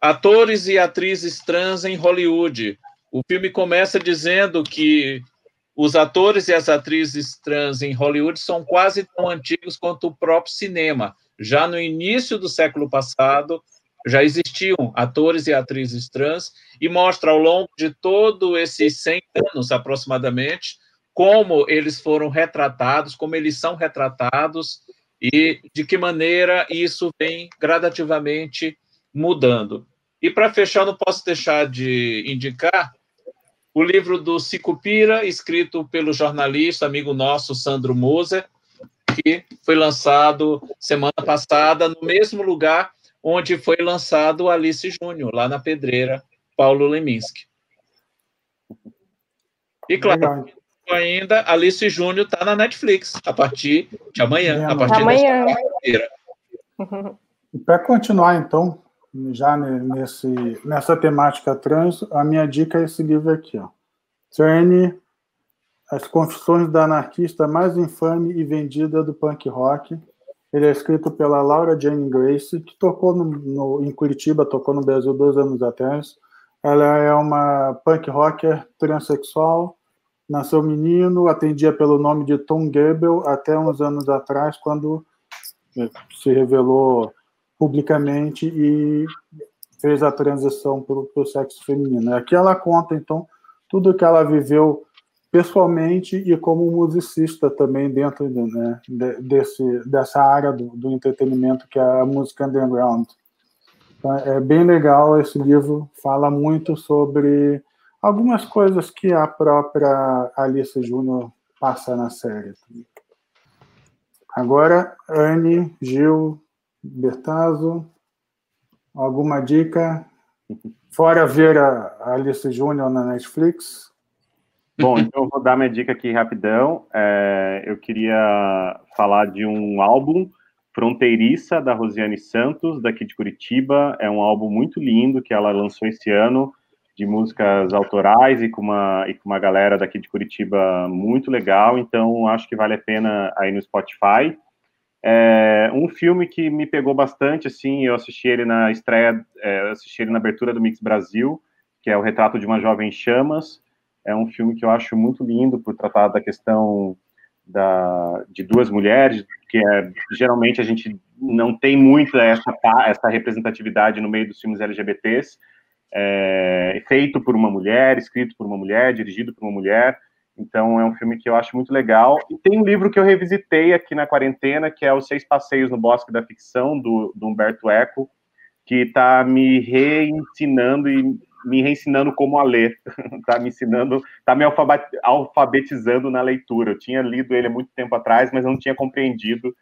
atores e atrizes trans em Hollywood. O filme começa dizendo que os atores e as atrizes trans em Hollywood são quase tão antigos quanto o próprio cinema. Já no início do século passado, já existiam atores e atrizes trans, e mostra ao longo de todo esses 100 anos, aproximadamente, como eles foram retratados, como eles são retratados, e de que maneira isso vem gradativamente mudando. E para fechar, não posso deixar de indicar o livro do Sicupira, escrito pelo jornalista, amigo nosso, Sandro Moser, que foi lançado semana passada no mesmo lugar onde foi lançado Alice Júnior, lá na Pedreira, Paulo Leminski. E claro, Legal. ainda, Alice Júnior está na Netflix, a partir de amanhã, a Amanhã. partir Amanhã. desta quarta-feira. Para continuar, então, já nesse, nessa temática trans, a minha dica é esse livro aqui, ó. Turn, As Confissões da Anarquista Mais Infame e Vendida do Punk Rock. Ele é escrito pela Laura Jane Grace, que tocou no, no, em Curitiba, tocou no Brasil dois anos atrás. Ela é uma punk rocker transexual, nasceu menino, atendia pelo nome de Tom Goebel até uns anos atrás, quando se revelou publicamente e fez a transição para o sexo feminino. Aqui ela conta, então, tudo que ela viveu pessoalmente e como musicista também dentro de, né, desse, dessa área do, do, entretenimento que é a música underground. Então, é bem legal esse livro, fala muito sobre algumas coisas que a própria Alice Júnior passa na série. Agora, Anne, Gil, Bertazzo, alguma dica? Fora ver a Alice Júnior na Netflix? Bom, então eu vou dar minha dica aqui rapidão. É, eu queria falar de um álbum, Fronteiriça, da Rosiane Santos, daqui de Curitiba. É um álbum muito lindo que ela lançou esse ano, de músicas autorais e com uma, e com uma galera daqui de Curitiba muito legal. Então, acho que vale a pena aí no Spotify. É um filme que me pegou bastante, assim, eu assisti ele na estreia, é, assisti ele na abertura do Mix Brasil, que é o Retrato de uma Jovem Chamas. É um filme que eu acho muito lindo por tratar da questão da, de duas mulheres, que é, geralmente a gente não tem muito essa, essa representatividade no meio dos filmes LGBTs. É, feito por uma mulher, escrito por uma mulher, dirigido por uma mulher. Então é um filme que eu acho muito legal. E tem um livro que eu revisitei aqui na quarentena, que é Os Seis Passeios no Bosque da Ficção, do, do Humberto Eco, que está me reensinando e me reensinando como a ler. Está me ensinando, está me alfabetizando na leitura. Eu tinha lido ele há muito tempo atrás, mas não tinha compreendido.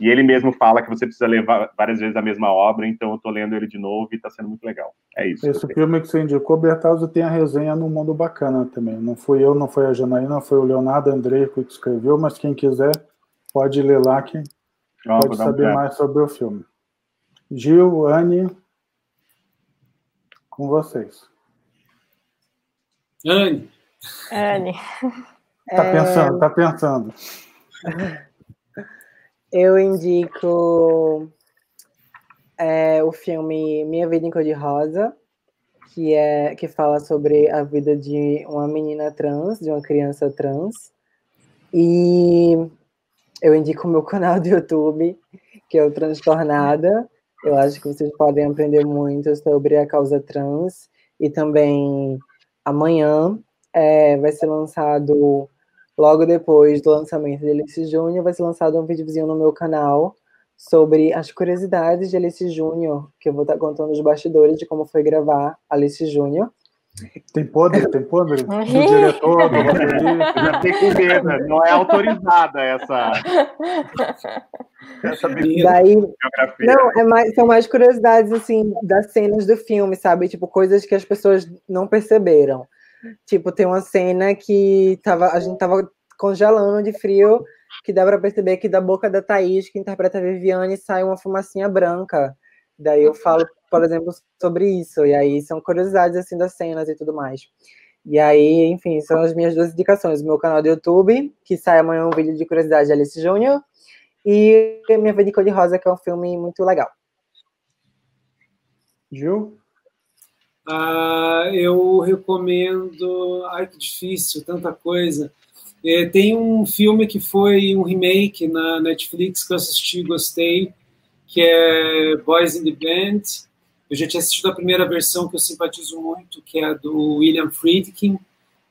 E ele mesmo fala que você precisa ler várias vezes a mesma obra, então eu estou lendo ele de novo e está sendo muito legal. É isso. Esse filme que você indicou, Bertazzo, tem a resenha no Mundo Bacana também. Não fui eu, não foi a Janaína, foi o Leonardo Andrei que escreveu, mas quem quiser pode ler lá que oh, pode saber mais sobre o filme. Gil, Anne, com vocês. Anne. Anne. Tá pensando, é... tá pensando. Eu indico é, o filme Minha Vida em Cor-de-Rosa, que, é, que fala sobre a vida de uma menina trans, de uma criança trans. E eu indico o meu canal do YouTube, que é o Transtornada. Eu acho que vocês podem aprender muito sobre a causa trans. E também amanhã é, vai ser lançado Logo depois do lançamento de Alice Júnior, vai ser lançado um videozinho no meu canal sobre as curiosidades de Alice Júnior, que eu vou estar contando os bastidores de como foi gravar Alice Júnior. Tem podre, tem podre do diretor, do roteirista. Já tem com medo, não é autorizada essa. essa Daí, não, é mais, são mais curiosidades assim das cenas do filme, sabe? Tipo, coisas que as pessoas não perceberam. Tipo, tem uma cena que tava, a gente tava congelando de frio, que dá para perceber que da boca da Thaís, que interpreta a Viviane, sai uma fumacinha branca. Daí eu falo, por exemplo, sobre isso. E aí são curiosidades assim das cenas e tudo mais. E aí, enfim, são as minhas duas indicações. O meu canal do YouTube, que sai amanhã um vídeo de curiosidade de Alice Júnior, e Minha Vida de Rosa, que é um filme muito legal. Gil? Ah, eu recomendo. Ai, que difícil, tanta coisa. É, tem um filme que foi um remake na Netflix que eu assisti e gostei, que é Boys in the Band. Eu já tinha assistido a primeira versão que eu simpatizo muito, que é do William Friedkin,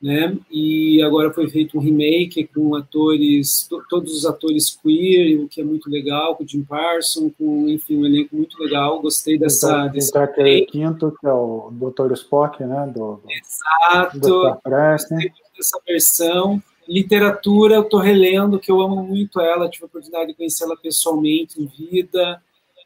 né? E agora foi feito um remake com atores, todos os atores queer, o que é muito legal, com o Jim Parsons, com enfim um elenco muito legal. Gostei dessa. Então, desse então aquele quinto que é o Dr. Spock, né? Do, Exato. Do Gostei dessa versão. Literatura, eu estou relendo, que eu amo muito ela, tive a oportunidade de conhecê-la pessoalmente em vida.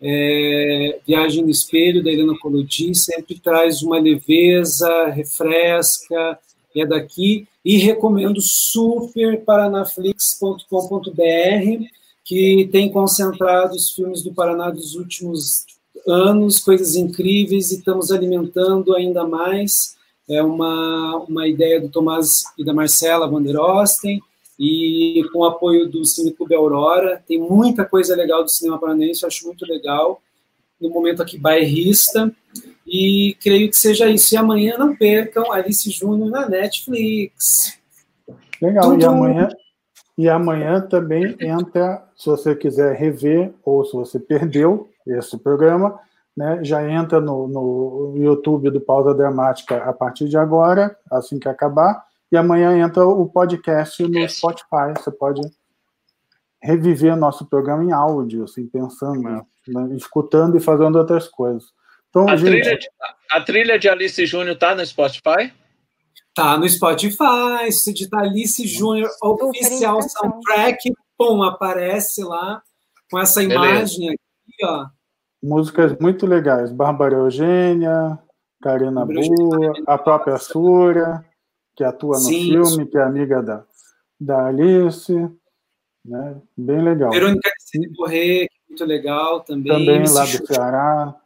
É, Viagem no Espelho, da Helena Colodi, sempre traz uma leveza, refresca, é daqui, e recomendo super paranaflix.com.br, que tem concentrado os filmes do Paraná dos últimos anos, coisas incríveis, e estamos alimentando ainda mais. É uma, uma ideia do Tomás e da Marcela Vanderosten, e com o apoio do Cine Clube Aurora. Tem muita coisa legal do cinema paranaense, eu acho muito legal. No momento aqui, bairrista. E creio que seja isso. E amanhã não percam Alice Júnior na Netflix. Legal, Tudo... e amanhã, e amanhã também entra, se você quiser rever ou se você perdeu esse programa, né, já entra no, no YouTube do Pausa Dramática a partir de agora, assim que acabar, e amanhã entra o podcast no Spotify. Você pode reviver nosso programa em áudio, assim, pensando, né, escutando e fazendo outras coisas. Então, a, gente... trilha de, a trilha de Alice Júnior está no Spotify? Tá no Spotify, se digitar Alice Júnior oficial soundtrack, pum, aparece lá com essa imagem Beleza. aqui, ó. Músicas muito legais, Bárbara Eugênia, Karina Boa, a própria Sura, que atua no Sim, filme, que é amiga da, da Alice, né? Bem legal. Verônica de Corrêa, muito legal também. Também lá do Ceará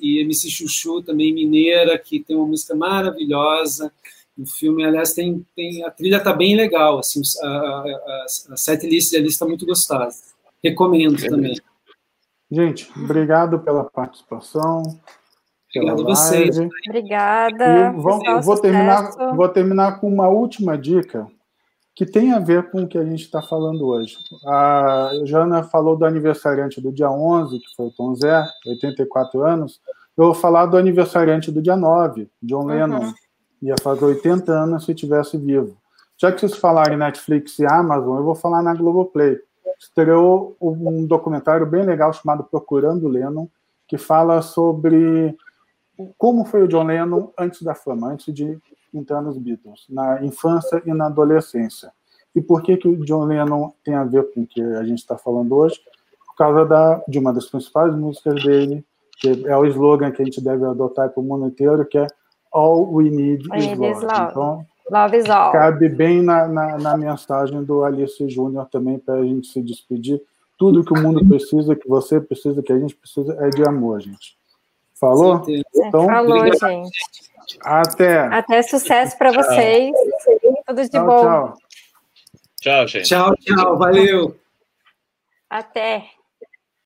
e MC Chuchu, também mineira, que tem uma música maravilhosa. O filme, aliás, tem, tem a trilha está bem legal, assim, a, a, a setlist ali está muito gostosa. Recomendo também. Gente, obrigado pela participação. Obrigado a vocês. Obrigada. Vou, vou, terminar, vou terminar com uma última dica que tem a ver com o que a gente está falando hoje. A Jana falou do aniversariante do dia 11, que foi o Tom Zé, 84 anos. Eu vou falar do aniversariante do dia 9, John Lennon. Uhum. Ia fazer 80 anos se tivesse vivo. Já que vocês falaram em Netflix e Amazon, eu vou falar na Globoplay. Estreou um documentário bem legal chamado Procurando Lennon, que fala sobre como foi o John Lennon antes da fama, antes de entrar nos Beatles, na infância e na adolescência. E por que, que o John Lennon tem a ver com o que a gente está falando hoje? Por causa da, de uma das principais músicas dele, que é o slogan que a gente deve adotar para o mundo inteiro, que é All We Need is Love. love. Então, love is all. cabe bem na, na, na mensagem do Alice Júnior também para a gente se despedir. Tudo que o mundo precisa, que você precisa, que a gente precisa, é de amor, gente. Falou? Então, Falou, gente. Até. Até sucesso para vocês. Tudo de tchau, bom. Tchau. Tchau, gente. Tchau, tchau. Valeu. Até.